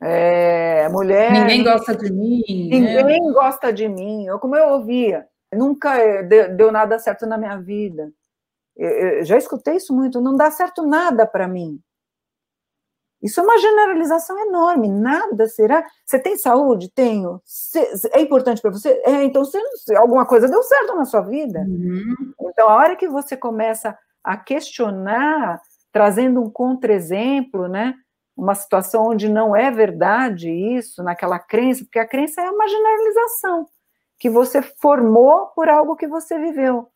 É, mulher. Ninguém gosta de mim. Ninguém né? gosta de mim. Eu, como eu ouvia, nunca deu, nada certo na minha vida. Eu já escutei isso muito. Não dá certo nada para mim. Isso é uma generalização enorme. Nada será. Você tem saúde? Tenho. É importante para você? É, então você, alguma coisa deu certo na sua vida. Uhum. Então, a hora que você começa a questionar, trazendo um contra-exemplo, né? Uma situação onde não é verdade isso, naquela crença, porque a crença é uma generalização que você formou por algo que você viveu.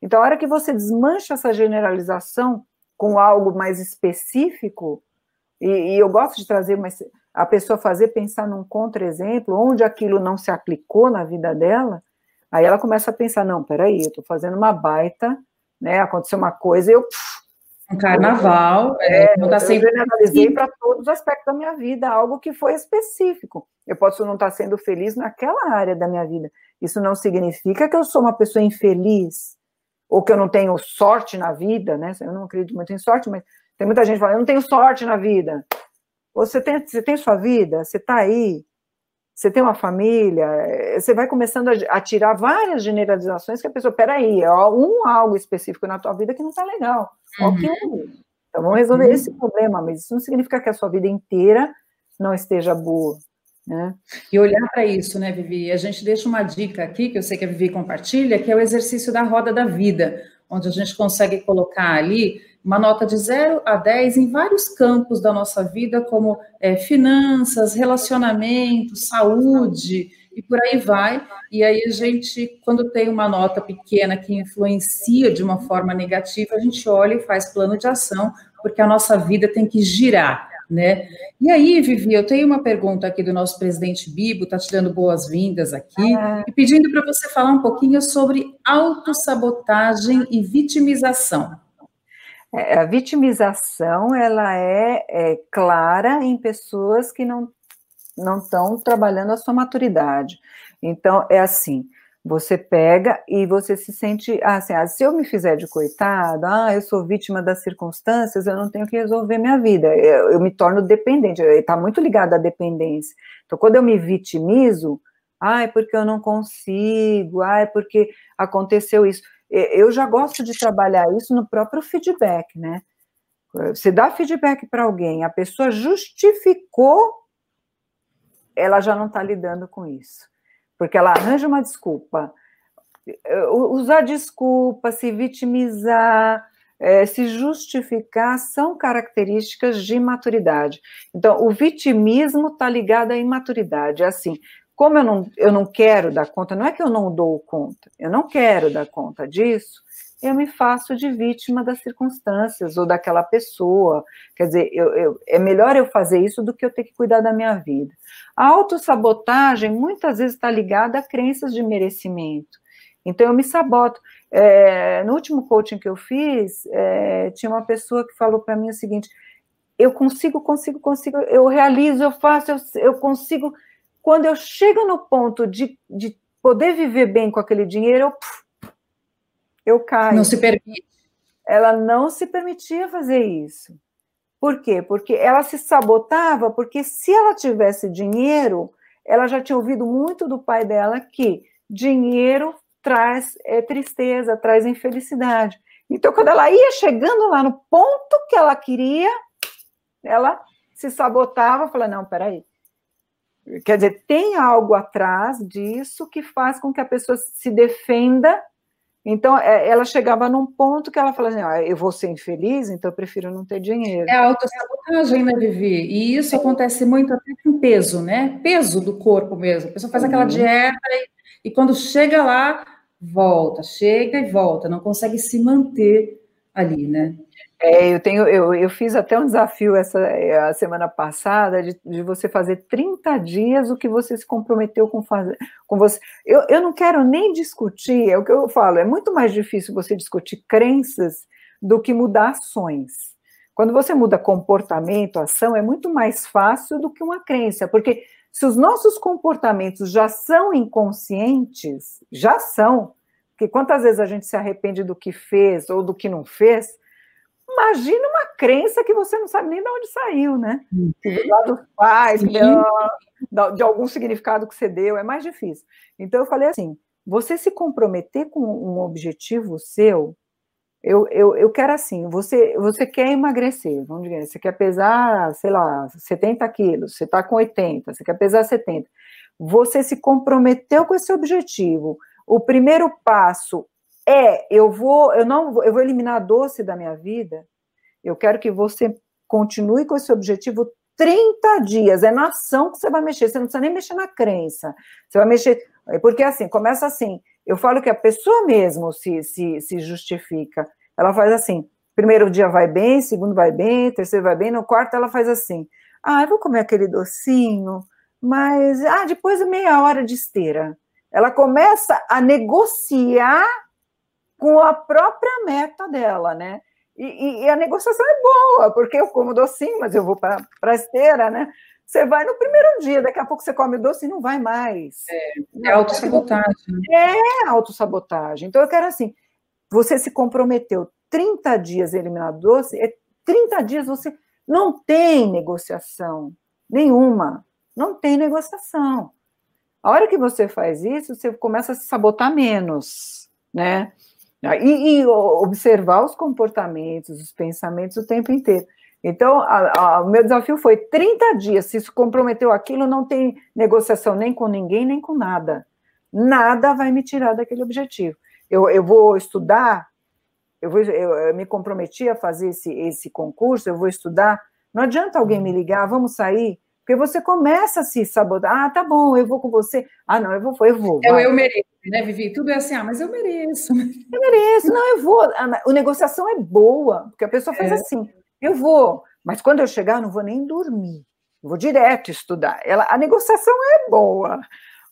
Então, a hora que você desmancha essa generalização com algo mais específico, e, e eu gosto de trazer uma, a pessoa fazer pensar num contra-exemplo, onde aquilo não se aplicou na vida dela, Aí ela começa a pensar, não, peraí, eu estou fazendo uma baita, né? Aconteceu uma coisa, eu um carnaval, é, não tá sempre... eu generalizei para todos os aspectos da minha vida, algo que foi específico. Eu posso não estar tá sendo feliz naquela área da minha vida. Isso não significa que eu sou uma pessoa infeliz ou que eu não tenho sorte na vida, né? Eu não acredito muito em sorte, mas tem muita gente falando, eu não tenho sorte na vida. Você tem, você tem sua vida, você está aí, você tem uma família, eh, você vai começando a, tirar várias generalizações que a pessoa, peraí, é um algo específico na tua vida que não está legal. Uhum. Ok, então vamos resolver uhum. esse problema, mas isso não significa que a sua vida inteira não esteja boa. Né? E olhar para isso, né, Vivi? A gente deixa uma dica aqui, que eu sei que a Vivi compartilha, que é o exercício da roda da vida, onde a gente consegue colocar ali uma nota de 0 a 10 em vários campos da nossa vida, como é, finanças, relacionamento, saúde e por aí vai. E aí a gente, quando tem uma nota pequena que influencia de uma forma negativa, a gente olha e faz plano de ação, porque a nossa vida tem que girar. Né? E aí, Vivi, eu tenho uma pergunta aqui do nosso presidente Bibo, está te dando boas-vindas aqui, ah. e pedindo para você falar um pouquinho sobre autossabotagem e vitimização. É, a vitimização ela é, é, clara em pessoas que não não estão trabalhando a sua maturidade. Então é assim, você pega e você se sente ah, assim, ah, se eu me fizer de coitado, ah, eu sou vítima das circunstâncias, eu não tenho que resolver minha vida, eu, eu me torno dependente, está muito ligado à dependência. Então quando eu me vitimizo, ah, é porque eu não consigo, ah, é porque aconteceu isso eu já gosto de trabalhar isso no próprio feedback, né? Você dá feedback para alguém, a pessoa justificou, ela já não está lidando com isso. Porque ela arranja uma desculpa. Usar desculpa, se vitimizar, é, se justificar, são características de maturidade. Então, o vitimismo está ligado à imaturidade. É assim, como eu não, eu não quero dar conta, não é que eu não dou conta, eu não quero dar conta disso, eu me faço de vítima das circunstâncias ou daquela pessoa. Quer dizer, eu, eu, é melhor eu fazer isso do que eu ter que cuidar da minha vida. A autossabotagem muitas vezes está ligada a crenças de merecimento. Então eu me saboto. É, no último coaching que eu fiz, é, tinha uma pessoa que falou para mim o seguinte: eu consigo, consigo, consigo, eu realizo, eu faço, eu, eu consigo quando eu chego no ponto de, de poder viver bem com aquele dinheiro, eu, eu caio. Não se permite. Ela não se permitia fazer isso. Por quê? Porque ela se sabotava, porque se ela tivesse dinheiro, ela já tinha ouvido muito do pai dela que dinheiro traz é, tristeza, traz infelicidade. Então, quando ela ia chegando lá no ponto que ela queria, ela se sabotava, falava, não, peraí, Quer dizer, tem algo atrás disso que faz com que a pessoa se defenda. Então, é, ela chegava num ponto que ela falava assim: ah, eu vou ser infeliz, então eu prefiro não ter dinheiro. É autossabotagem, né, Vivi? E isso acontece muito até com peso, né? Peso do corpo mesmo. A pessoa faz aquela uhum. dieta e, e quando chega lá, volta, chega e volta, não consegue se manter ali, né? É, eu tenho, eu, eu fiz até um desafio essa a semana passada de, de você fazer 30 dias o que você se comprometeu com fazer com você. Eu, eu não quero nem discutir, é o que eu falo, é muito mais difícil você discutir crenças do que mudar ações. Quando você muda comportamento, ação, é muito mais fácil do que uma crença, porque se os nossos comportamentos já são inconscientes, já são, porque quantas vezes a gente se arrepende do que fez ou do que não fez, Imagina uma crença que você não sabe nem de onde saiu, né? Que lá dos pais, de, de algum significado que você deu, é mais difícil. Então eu falei assim: você se comprometer com um objetivo seu, eu, eu, eu quero assim, você, você quer emagrecer, vamos dizer, você quer pesar, sei lá, 70 quilos, você está com 80, você quer pesar 70. Você se comprometeu com esse objetivo. O primeiro passo é, eu vou, eu não, eu vou eliminar doce da minha vida. Eu quero que você continue com esse objetivo 30 dias. É na ação que você vai mexer. Você não precisa nem mexer na crença. Você vai mexer. Porque assim, começa assim. Eu falo que a pessoa mesmo se, se, se justifica. Ela faz assim: primeiro dia vai bem, segundo vai bem, terceiro vai bem, no quarto ela faz assim. Ah, eu vou comer aquele docinho, mas ah, depois meia hora de esteira. ela começa a negociar com a própria meta dela, né? E, e, e a negociação é boa, porque eu como docinho, mas eu vou para a esteira, né? Você vai no primeiro dia, daqui a pouco você come doce e não vai mais. É, é autossabotagem. É autossabotagem. Então eu quero assim, você se comprometeu 30 dias a eliminar doce, é 30 dias você não tem negociação nenhuma. Não tem negociação. A hora que você faz isso, você começa a se sabotar menos, né? E, e observar os comportamentos, os pensamentos o tempo inteiro. Então, o meu desafio foi 30 dias. Se se comprometeu aquilo, não tem negociação nem com ninguém, nem com nada. Nada vai me tirar daquele objetivo. Eu, eu vou estudar, eu, vou, eu, eu me comprometi a fazer esse, esse concurso, eu vou estudar. Não adianta alguém me ligar, vamos sair, porque você começa a se sabotar. Ah, tá bom, eu vou com você. Ah, não, eu vou, eu vou. Eu, eu mereço, né, Vivi? Tudo é assim, ah, mas eu mereço. Eu mereço, não, eu vou. A, a negociação é boa, porque a pessoa faz é. assim, eu vou, mas quando eu chegar, não vou nem dormir. Eu vou direto estudar. Ela, a negociação é boa,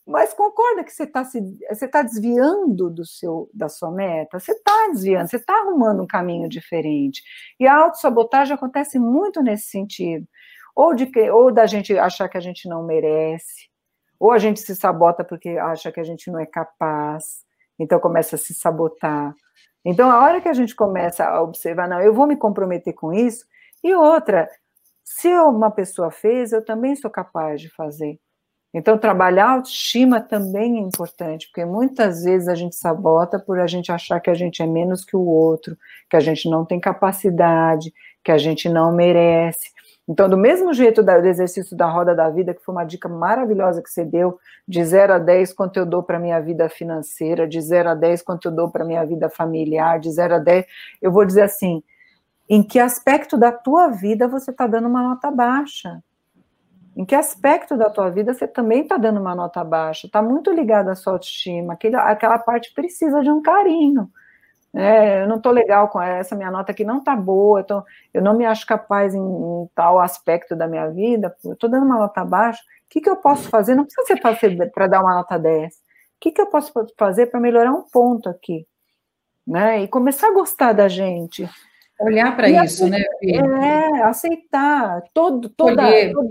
mas concorda que você está você tá desviando do seu, da sua meta? Você está desviando, você está arrumando um caminho diferente. E a autossabotagem acontece muito nesse sentido ou, de, ou da gente achar que a gente não merece, ou a gente se sabota porque acha que a gente não é capaz, então começa a se sabotar. Então, a hora que a gente começa a observar, não, eu vou me comprometer com isso, e outra, se uma pessoa fez, eu também sou capaz de fazer. Então, trabalhar a autoestima também é importante, porque muitas vezes a gente sabota por a gente achar que a gente é menos que o outro, que a gente não tem capacidade, que a gente não merece. Então, do mesmo jeito do exercício da roda da vida, que foi uma dica maravilhosa que você deu, de 0 a 10 quanto eu dou para minha vida financeira, de 0 a 10 quanto eu dou para minha vida familiar, de 0 a 10, eu vou dizer assim, em que aspecto da tua vida você está dando uma nota baixa? Em que aspecto da tua vida você também está dando uma nota baixa? Está muito ligado à sua autoestima, aquela, aquela parte precisa de um carinho. É, eu não estou legal com essa minha nota aqui, não está boa, então eu não me acho capaz em, em tal aspecto da minha vida, estou dando uma nota baixa, o que, que eu posso fazer? Não precisa ser para dar uma nota 10. O que, que eu posso fazer para melhorar um ponto aqui? Né? E começar a gostar da gente. Olhar para isso, né, É, aceitar, todo, toda, todo,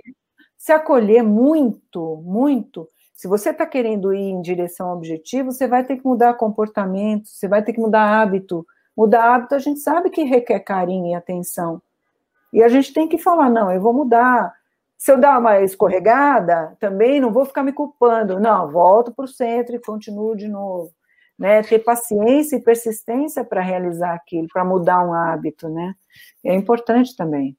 se acolher muito, muito, se você está querendo ir em direção ao objetivo, você vai ter que mudar comportamento, você vai ter que mudar hábito. Mudar hábito, a gente sabe que requer carinho e atenção. E a gente tem que falar: não, eu vou mudar. Se eu dar uma escorregada, também não vou ficar me culpando. Não, volto para o centro e continuo de novo. Né? Ter paciência e persistência para realizar aquilo, para mudar um hábito, né? É importante também.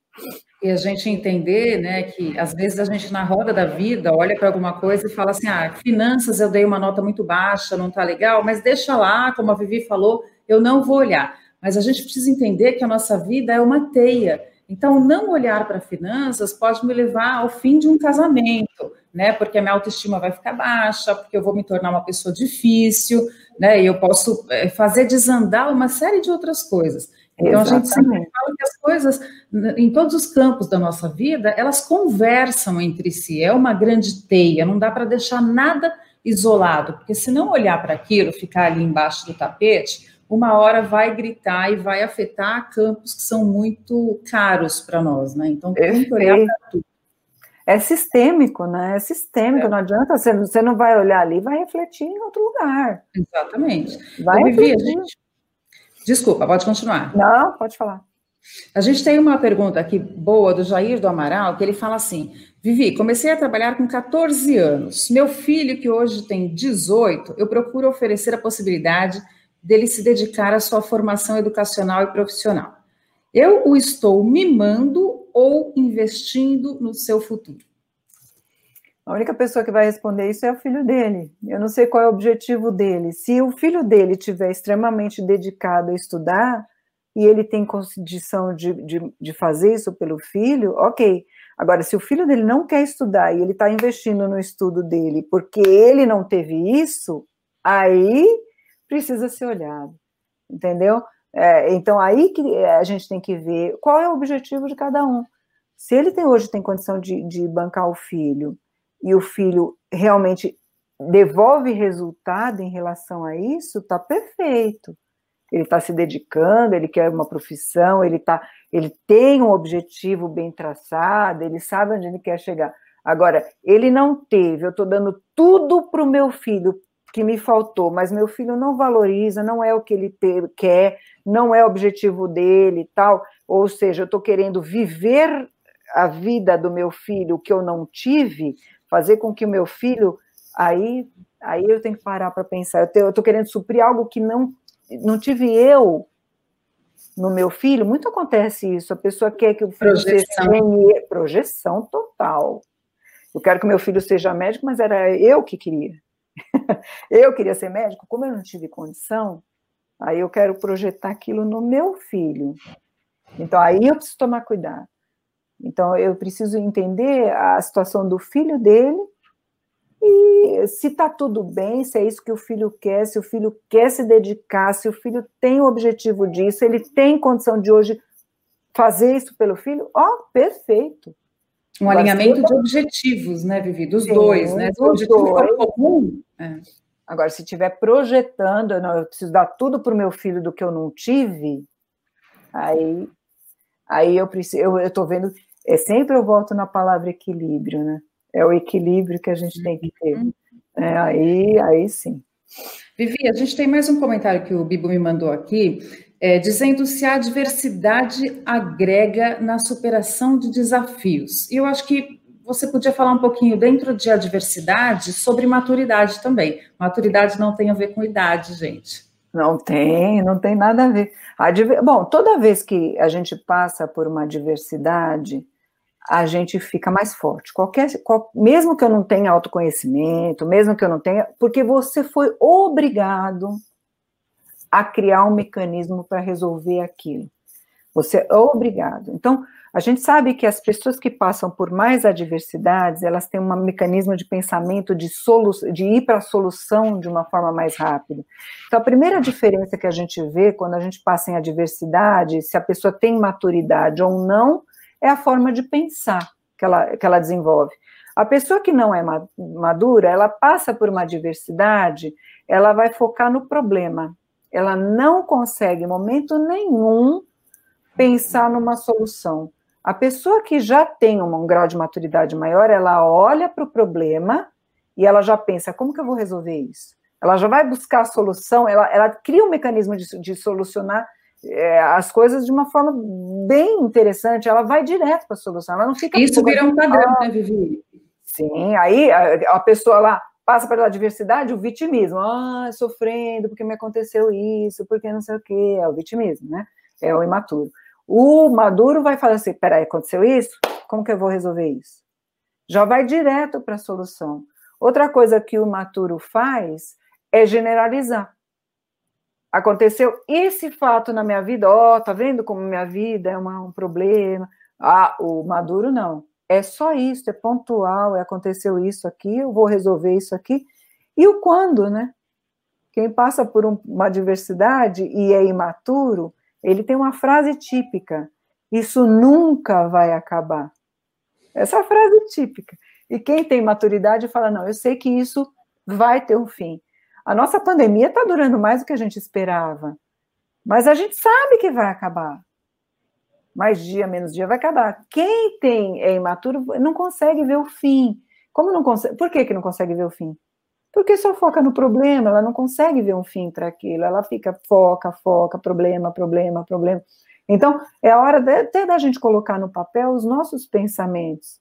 E a gente entender, né, que às vezes a gente na roda da vida olha para alguma coisa e fala assim: ah, finanças eu dei uma nota muito baixa, não está legal, mas deixa lá, como a Vivi falou, eu não vou olhar. Mas a gente precisa entender que a nossa vida é uma teia. Então, não olhar para finanças pode me levar ao fim de um casamento, né? Porque a minha autoestima vai ficar baixa, porque eu vou me tornar uma pessoa difícil, né? E eu posso eh, fazer desandar uma série de outras coisas. Então, Exatamente. a gente sempre fala que as coisas, em todos os campos da nossa vida, elas conversam entre si, é uma grande teia, não dá para deixar nada isolado, porque se não olhar para aquilo, ficar ali embaixo do tapete, uma hora vai gritar e vai afetar campos que são muito caros para nós, né? Então, tem que olhar para tudo. É sistêmico, né? É sistêmico, é. não adianta, você, você não vai olhar ali, vai refletir em outro lugar. Exatamente. Vai refletir. a gente Desculpa, pode continuar. Não, pode falar. A gente tem uma pergunta aqui boa do Jair do Amaral, que ele fala assim: Vivi, comecei a trabalhar com 14 anos. Meu filho, que hoje tem 18, eu procuro oferecer a possibilidade dele se dedicar à sua formação educacional e profissional. Eu o estou mimando ou investindo no seu futuro? A única pessoa que vai responder isso é o filho dele. Eu não sei qual é o objetivo dele. Se o filho dele tiver extremamente dedicado a estudar e ele tem condição de, de, de fazer isso pelo filho, ok. Agora, se o filho dele não quer estudar e ele está investindo no estudo dele porque ele não teve isso, aí precisa ser olhado, entendeu? É, então, aí que a gente tem que ver qual é o objetivo de cada um. Se ele tem, hoje tem condição de, de bancar o filho e o filho realmente devolve resultado em relação a isso, está perfeito. Ele está se dedicando, ele quer uma profissão, ele, tá, ele tem um objetivo bem traçado, ele sabe onde ele quer chegar. Agora, ele não teve, eu estou dando tudo para o meu filho que me faltou, mas meu filho não valoriza, não é o que ele quer, não é o objetivo dele tal. Ou seja, eu estou querendo viver a vida do meu filho que eu não tive, fazer com que o meu filho aí aí eu tenho que parar para pensar. Eu estou querendo suprir algo que não não tive eu no meu filho. Muito acontece isso. A pessoa quer que o filho projeção. seja projeção total. Eu quero que meu filho seja médico, mas era eu que queria. eu queria ser médico, como eu não tive condição, aí eu quero projetar aquilo no meu filho. Então aí eu preciso tomar cuidado. Então eu preciso entender a situação do filho dele e se está tudo bem, se é isso que o filho quer, se o filho quer se dedicar, se o filho tem o objetivo disso, ele tem condição de hoje fazer isso pelo filho, ó, oh, perfeito. Um alinhamento de objetivos, né, Vivi? Dos Sim, dois, né? O objetivo dois. comum. É. Agora, se estiver projetando, não, eu preciso dar tudo para o meu filho do que eu não tive, aí, aí eu preciso, eu estou vendo, é sempre eu volto na palavra equilíbrio, né? é o equilíbrio que a gente tem que ter. Uhum. É, aí, aí sim. Vivi, a gente tem mais um comentário que o Bibo me mandou aqui, é, dizendo se a diversidade agrega na superação de desafios. E eu acho que você podia falar um pouquinho dentro de adversidade sobre maturidade também. Maturidade não tem a ver com idade, gente. Não tem, não tem nada a ver. Bom, toda vez que a gente passa por uma adversidade, a gente fica mais forte. Qualquer, qual, mesmo que eu não tenha autoconhecimento, mesmo que eu não tenha, porque você foi obrigado a criar um mecanismo para resolver aquilo. Você é obrigado. Então, a gente sabe que as pessoas que passam por mais adversidades, elas têm um mecanismo de pensamento de, solu de ir para a solução de uma forma mais rápida. Então, a primeira diferença que a gente vê quando a gente passa em adversidade, se a pessoa tem maturidade ou não, é a forma de pensar que ela, que ela desenvolve. A pessoa que não é madura, ela passa por uma diversidade, ela vai focar no problema. Ela não consegue, em momento nenhum, pensar numa solução. A pessoa que já tem um, grau de maturidade maior, ela olha para o problema e ela já pensa: como que eu vou resolver isso? Ela já vai buscar a solução, ela, ela cria um mecanismo de, de solucionar é, as coisas de uma forma bem interessante, ela vai direto para a solução, ela não fica... Isso vira um padrão, né, Vivi? Sim, aí a, a pessoa lá passa pela diversidade, o vitimismo, ah, sofrendo porque me aconteceu isso, porque não sei o quê, é o vitimismo, né? É o imaturo. O maduro vai falar assim, peraí, aconteceu isso? Como que eu vou resolver isso? Já vai direto para a solução. Outra coisa que o maturo faz é generalizar aconteceu esse fato na minha vida, ó, oh, tá vendo como minha vida é uma, um problema? Ah, o Maduro não. É só isso, é pontual, é aconteceu isso aqui, eu vou resolver isso aqui. E o quando, né? Quem passa por um, uma diversidade e é imaturo, ele tem uma frase típica: isso nunca vai acabar. Essa é frase típica. E quem tem maturidade fala: não, eu sei que isso vai ter um fim. A nossa pandemia está durando mais do que a gente esperava. Mas a gente sabe que vai acabar. Mais dia, menos dia vai acabar. Quem tem é imaturo não consegue ver o fim. Como não consegue? Por que, que não consegue ver o fim? Porque só foca no problema, ela não consegue ver um fim para aquilo. Ela fica foca, foca, problema, problema, problema. Então, é a hora de, até da gente colocar no papel os nossos pensamentos.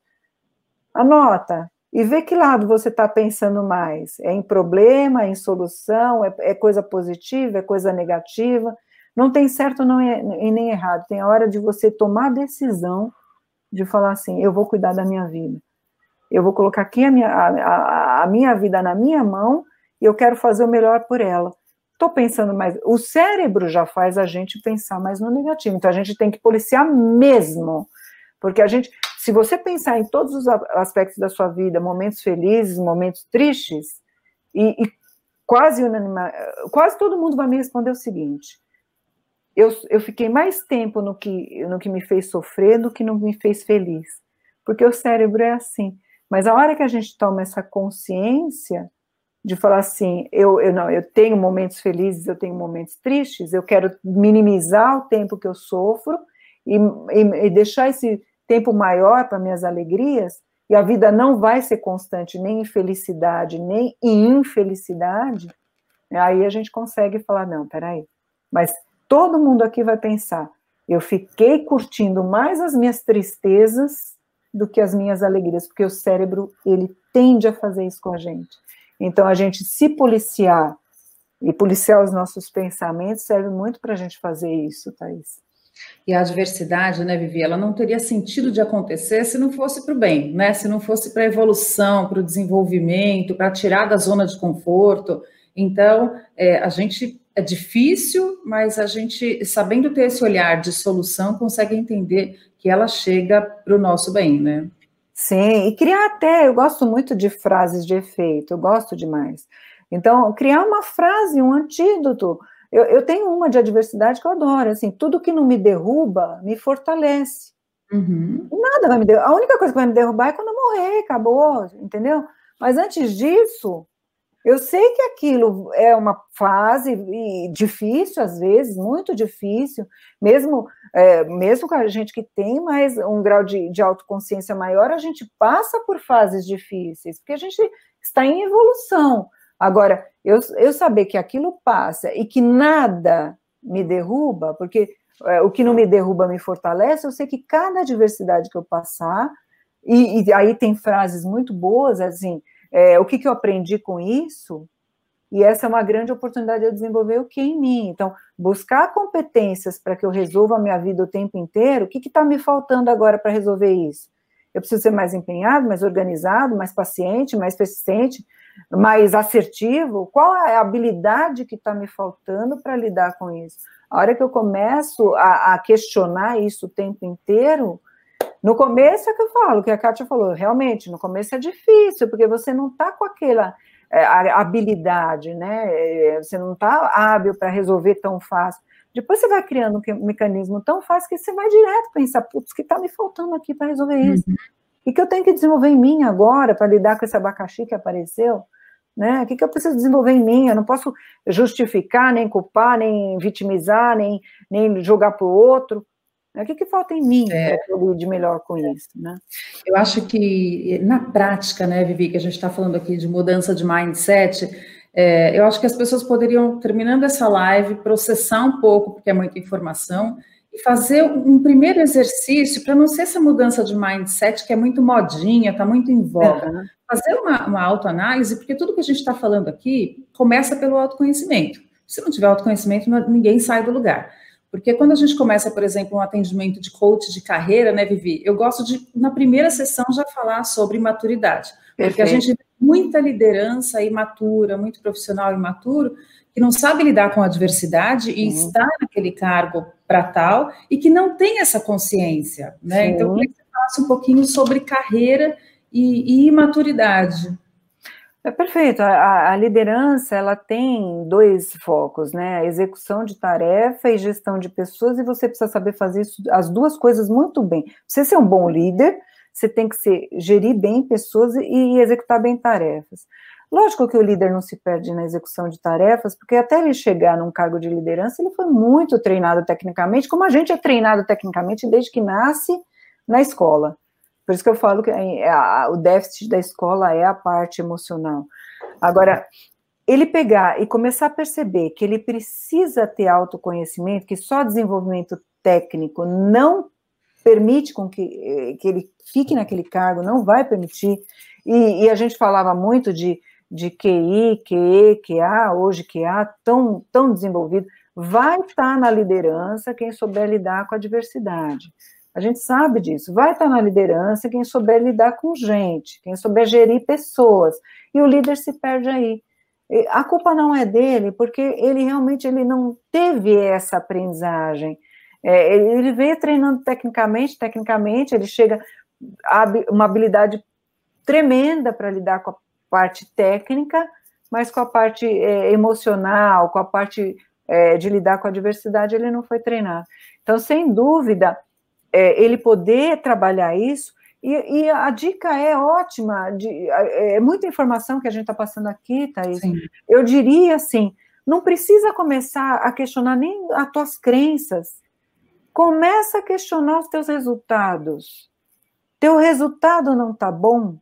Anota, e ver que lado você está pensando mais. É em problema, é em solução, é, é, coisa positiva, é coisa negativa. Não tem certo não é, e nem errado. Tem a hora de você tomar a decisão de falar assim: eu vou cuidar da minha vida. Eu vou colocar aqui a minha, a, a, a minha vida na minha mão e eu quero fazer o melhor por ela. Estou pensando mais. O cérebro já faz a gente pensar mais no negativo. Então a gente tem que policiar mesmo. Porque a gente, se você pensar em todos os aspectos da sua vida, momentos felizes, momentos tristes, e, e quase unanima, quase todo mundo vai me responder o seguinte: eu, eu fiquei mais tempo no que, no que me fez sofrer do que não me fez feliz. Porque o cérebro é assim. Mas a hora que a gente toma essa consciência, de falar assim, eu, eu não, eu tenho momentos felizes, eu tenho momentos tristes, eu quero minimizar o tempo que eu sofro e, e, e deixar esse tempo maior para minhas alegrias, e a vida não vai ser constante nem em felicidade, nem em infelicidade, aí a gente consegue falar, não, peraí, mas todo mundo aqui vai pensar, eu fiquei curtindo mais as minhas tristezas do que as minhas alegrias, porque o cérebro, ele tende a fazer isso com a gente. Então, a gente se policiar e policiar os nossos pensamentos serve muito para a gente fazer isso, Thaís. E a adversidade, né, Vivi, ela não teria sentido de acontecer se não fosse para o bem, né? Se não fosse para a evolução, para o desenvolvimento, para tirar da zona de conforto. Então, é, a gente é difícil, mas a gente, sabendo ter esse olhar de solução, consegue entender que ela chega para o nosso bem, né? Sim, e criar até, eu gosto muito de frases de efeito, eu gosto demais. Então, criar uma frase, um antídoto. Eu, eu tenho uma de adversidade que eu adoro, assim, tudo que não me derruba, me fortalece. Uhum. Nada vai me derrubar. A única coisa que vai me derrubar é quando eu morrer, acabou, entendeu? Mas antes disso, eu sei que aquilo é uma fase difícil, às vezes, muito difícil, mesmo, é, mesmo com a gente que tem mais um grau de, de autoconsciência maior, a gente passa por fases difíceis, porque a gente está em evolução. Agora, eu, eu saber que aquilo passa e que nada me derruba, porque é, o que não me derruba me fortalece, eu sei que cada adversidade que eu passar, e, e aí tem frases muito boas, assim, é, o que, que eu aprendi com isso? E essa é uma grande oportunidade de eu desenvolver o que em mim. Então, buscar competências para que eu resolva a minha vida o tempo inteiro, o que está me faltando agora para resolver isso? Eu preciso ser mais empenhado, mais organizado, mais paciente, mais persistente, mais assertivo? Qual é a habilidade que está me faltando para lidar com isso? A hora que eu começo a, a questionar isso o tempo inteiro, no começo é que eu falo, que a Kátia falou, realmente, no começo é difícil, porque você não está com aquela é, habilidade, né? É, você não está hábil para resolver tão fácil. Depois você vai criando um mecanismo tão fácil que você vai direto pensar, putz, que está me faltando aqui para resolver isso? Uhum. O que eu tenho que desenvolver em mim agora para lidar com esse abacaxi que apareceu? Né? O que, que eu preciso desenvolver em mim? Eu não posso justificar, nem culpar, nem vitimizar, nem, nem jogar para o outro. O que, que falta em mim é. para eu de melhor com isso, né? Eu acho que na prática, né, Vivi, que a gente está falando aqui de mudança de mindset, é, eu acho que as pessoas poderiam, terminando essa live, processar um pouco, porque é muita informação, e fazer um primeiro exercício para não ser essa mudança de mindset que é muito modinha, está muito em voga. Fazer uma, uma autoanálise, porque tudo que a gente está falando aqui começa pelo autoconhecimento. Se não tiver autoconhecimento, ninguém sai do lugar. Porque quando a gente começa, por exemplo, um atendimento de coach de carreira, né, Vivi? Eu gosto de, na primeira sessão, já falar sobre maturidade. Perfeito. Porque a gente tem muita liderança imatura, muito profissional imaturo, que não sabe lidar com a adversidade e uhum. está naquele cargo para tal, e que não tem essa consciência, né? Sim. Então, eu queria que você falasse um pouquinho sobre carreira e, e imaturidade. É perfeito. A, a, liderança ela tem dois focos, né? A execução de tarefa e gestão de pessoas, e você precisa saber fazer isso, as duas coisas muito bem. Você ser um bom líder, você tem que ser, gerir bem pessoas e, e executar bem tarefas. Lógico que o líder não se perde na execução de tarefas, porque até ele chegar num cargo de liderança, ele foi muito treinado tecnicamente, como a gente é treinado tecnicamente desde que nasce na escola. Por isso que eu falo que o déficit da escola é a parte emocional. Agora, ele pegar e começar a perceber que ele precisa ter autoconhecimento, que só desenvolvimento técnico não permite com que, que ele fique naquele cargo, não vai permitir. E, e a gente falava muito de, de QI, QE, QA, hoje QA, tão, tão desenvolvido. Vai estar na liderança quem souber lidar com a diversidade. A gente sabe disso. Vai estar na liderança quem souber lidar com gente, quem souber gerir pessoas. E o líder se perde aí. A culpa não é dele, porque ele realmente ele não teve essa aprendizagem. É, ele veio treinando tecnicamente, tecnicamente, ele chega a uma habilidade tremenda para lidar com a parte técnica, mas com a parte é, emocional, com a parte é, de lidar com a diversidade, ele não foi treinado. Então, sem dúvida, é, ele poder trabalhar isso E, e, a dica é ótima, de, é muita informação que a gente está passando aqui, Thaís. Sim. Eu diria assim, não precisa começar a questionar nem as tuas crenças. Começa a questionar os teus resultados. Teu resultado não está bom?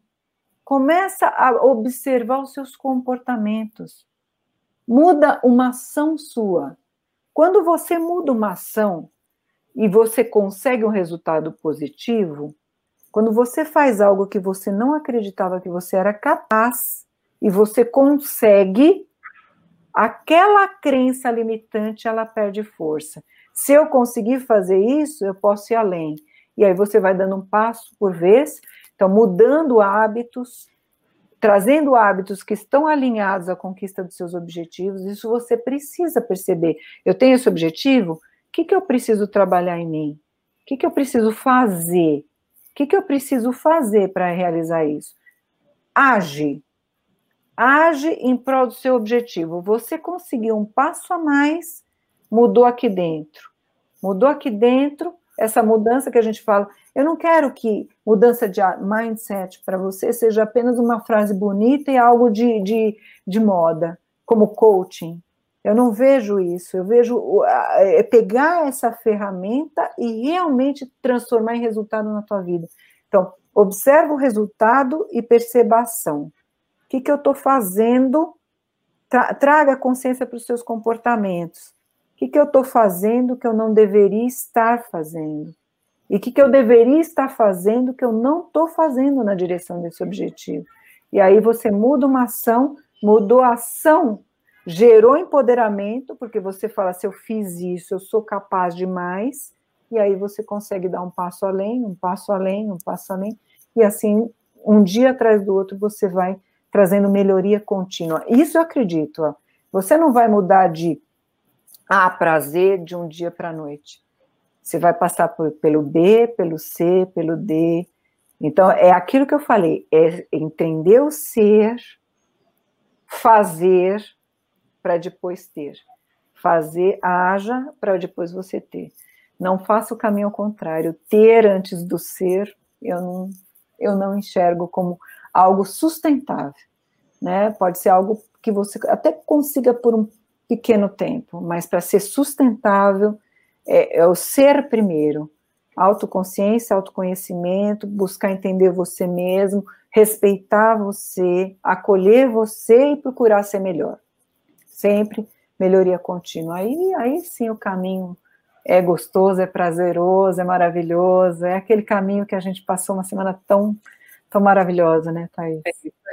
Começa a observar os seus comportamentos. Muda uma ação sua. Quando você muda uma ação e você consegue um resultado positivo, quando você faz algo que você não acreditava que você era capaz e você consegue, aquela crença limitante ela perde força. Se eu conseguir fazer isso, eu posso ir além. E aí você vai dando um passo por vez, então mudando hábitos, trazendo hábitos que estão alinhados à conquista dos seus objetivos. Isso você precisa perceber. Eu tenho esse objetivo, o que, que eu preciso trabalhar em mim? O que, que eu preciso fazer? que, que eu preciso fazer para realizar isso? Age. Age em prol do seu objetivo. Você conseguiu um passo a mais, mudou aqui dentro. Mudou aqui dentro, essa mudança que a gente fala. Eu não quero que mudança de mindset para você seja apenas uma frase bonita e algo de, de, de moda, como coaching. Eu não vejo isso, eu vejo é pegar essa ferramenta e realmente transformar em resultado na tua vida. Então, observa o resultado e perceba a ação. O que, que eu estou fazendo? Tra traga consciência para os seus comportamentos. Que, que eu estou fazendo que eu não deveria estar fazendo? E o que, que eu deveria estar fazendo que eu não estou fazendo na direção desse objetivo? E aí você muda uma ação, mudou a ação gerou empoderamento, porque você fala: se eu fiz isso, eu sou capaz de mais, e aí você consegue dar um passo além, um passo além, um passo além, e assim, um dia atrás do outro, você vai trazendo melhoria contínua. Isso eu acredito, ó. você não vai mudar de A prazer de um dia para a noite. Você vai passar por, pelo B, pelo C, pelo D. Então, é aquilo que eu falei, é entender o ser, fazer, para depois ter. Fazer, haja para depois você ter. Não faça o caminho ao contrário. Ter antes do ser, eu não, eu não enxergo como algo sustentável. Né? Pode ser algo que você até consiga por um pequeno tempo, mas para ser sustentável é, é o ser primeiro. Autoconsciência, autoconhecimento, buscar entender você mesmo, respeitar você, acolher você e procurar ser melhor sempre melhoria contínua. Aí, aí sim o caminho é gostoso, é prazeroso, é maravilhoso, é aquele caminho que a gente passou uma semana tão, tão maravilhosa, né, Thaís?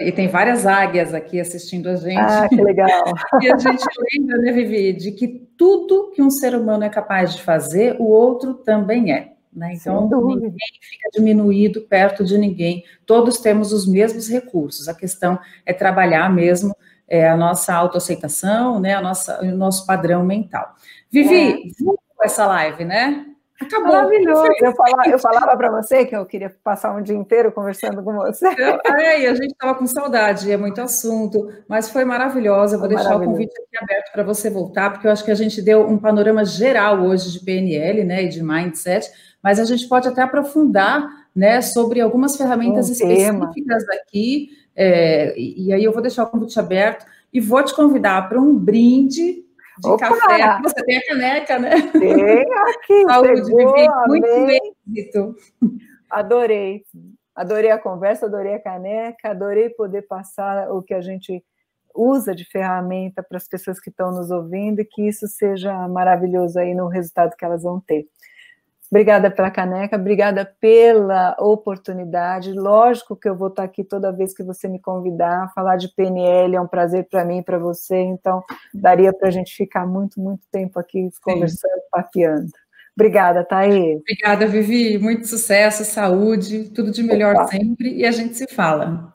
É, e tem várias águias aqui assistindo a gente. Ah, que legal! e a gente lembra, né, Vivi, de que tudo que um ser humano é capaz de fazer, o outro também é. Né? Então, ninguém fica diminuído perto de ninguém, todos temos os mesmos recursos, a questão é trabalhar mesmo é, a nossa autoaceitação, né, a nossa, o nosso padrão mental. Vivi, é. essa live, né? Acabou. Maravilhoso. Eu falava, eu falava para você que eu queria passar um dia inteiro conversando com você. Eu, é, e a gente estava com saudade, é muito assunto, mas foi maravilhosa. Eu vou deixar o convite aqui aberto para você voltar, porque eu acho que a gente deu um panorama geral hoje de PNL né, e de mindset, mas a gente pode até aprofundar né, sobre algumas ferramentas um específicas aqui é, e aí eu vou deixar o convite aberto e vou te convidar para um brinde de Opa! café. Você tem a caneca, né? Tem aqui. Saúde, chegou, Muito êxito. Adorei. Adorei a conversa, adorei a caneca, adorei poder passar o que a gente usa de ferramenta para as pessoas que estão nos ouvindo e que isso seja maravilhoso aí no resultado que elas vão ter. Obrigada pela caneca, obrigada pela oportunidade. Lógico que eu vou estar aqui toda vez que você me convidar. Falar de PNL é um prazer para mim e para você, então daria para a gente ficar muito, muito tempo aqui conversando, Sim. papeando. Obrigada, Thaís. Obrigada, Vivi. Muito sucesso, saúde, tudo de melhor Opa. sempre e a gente se fala.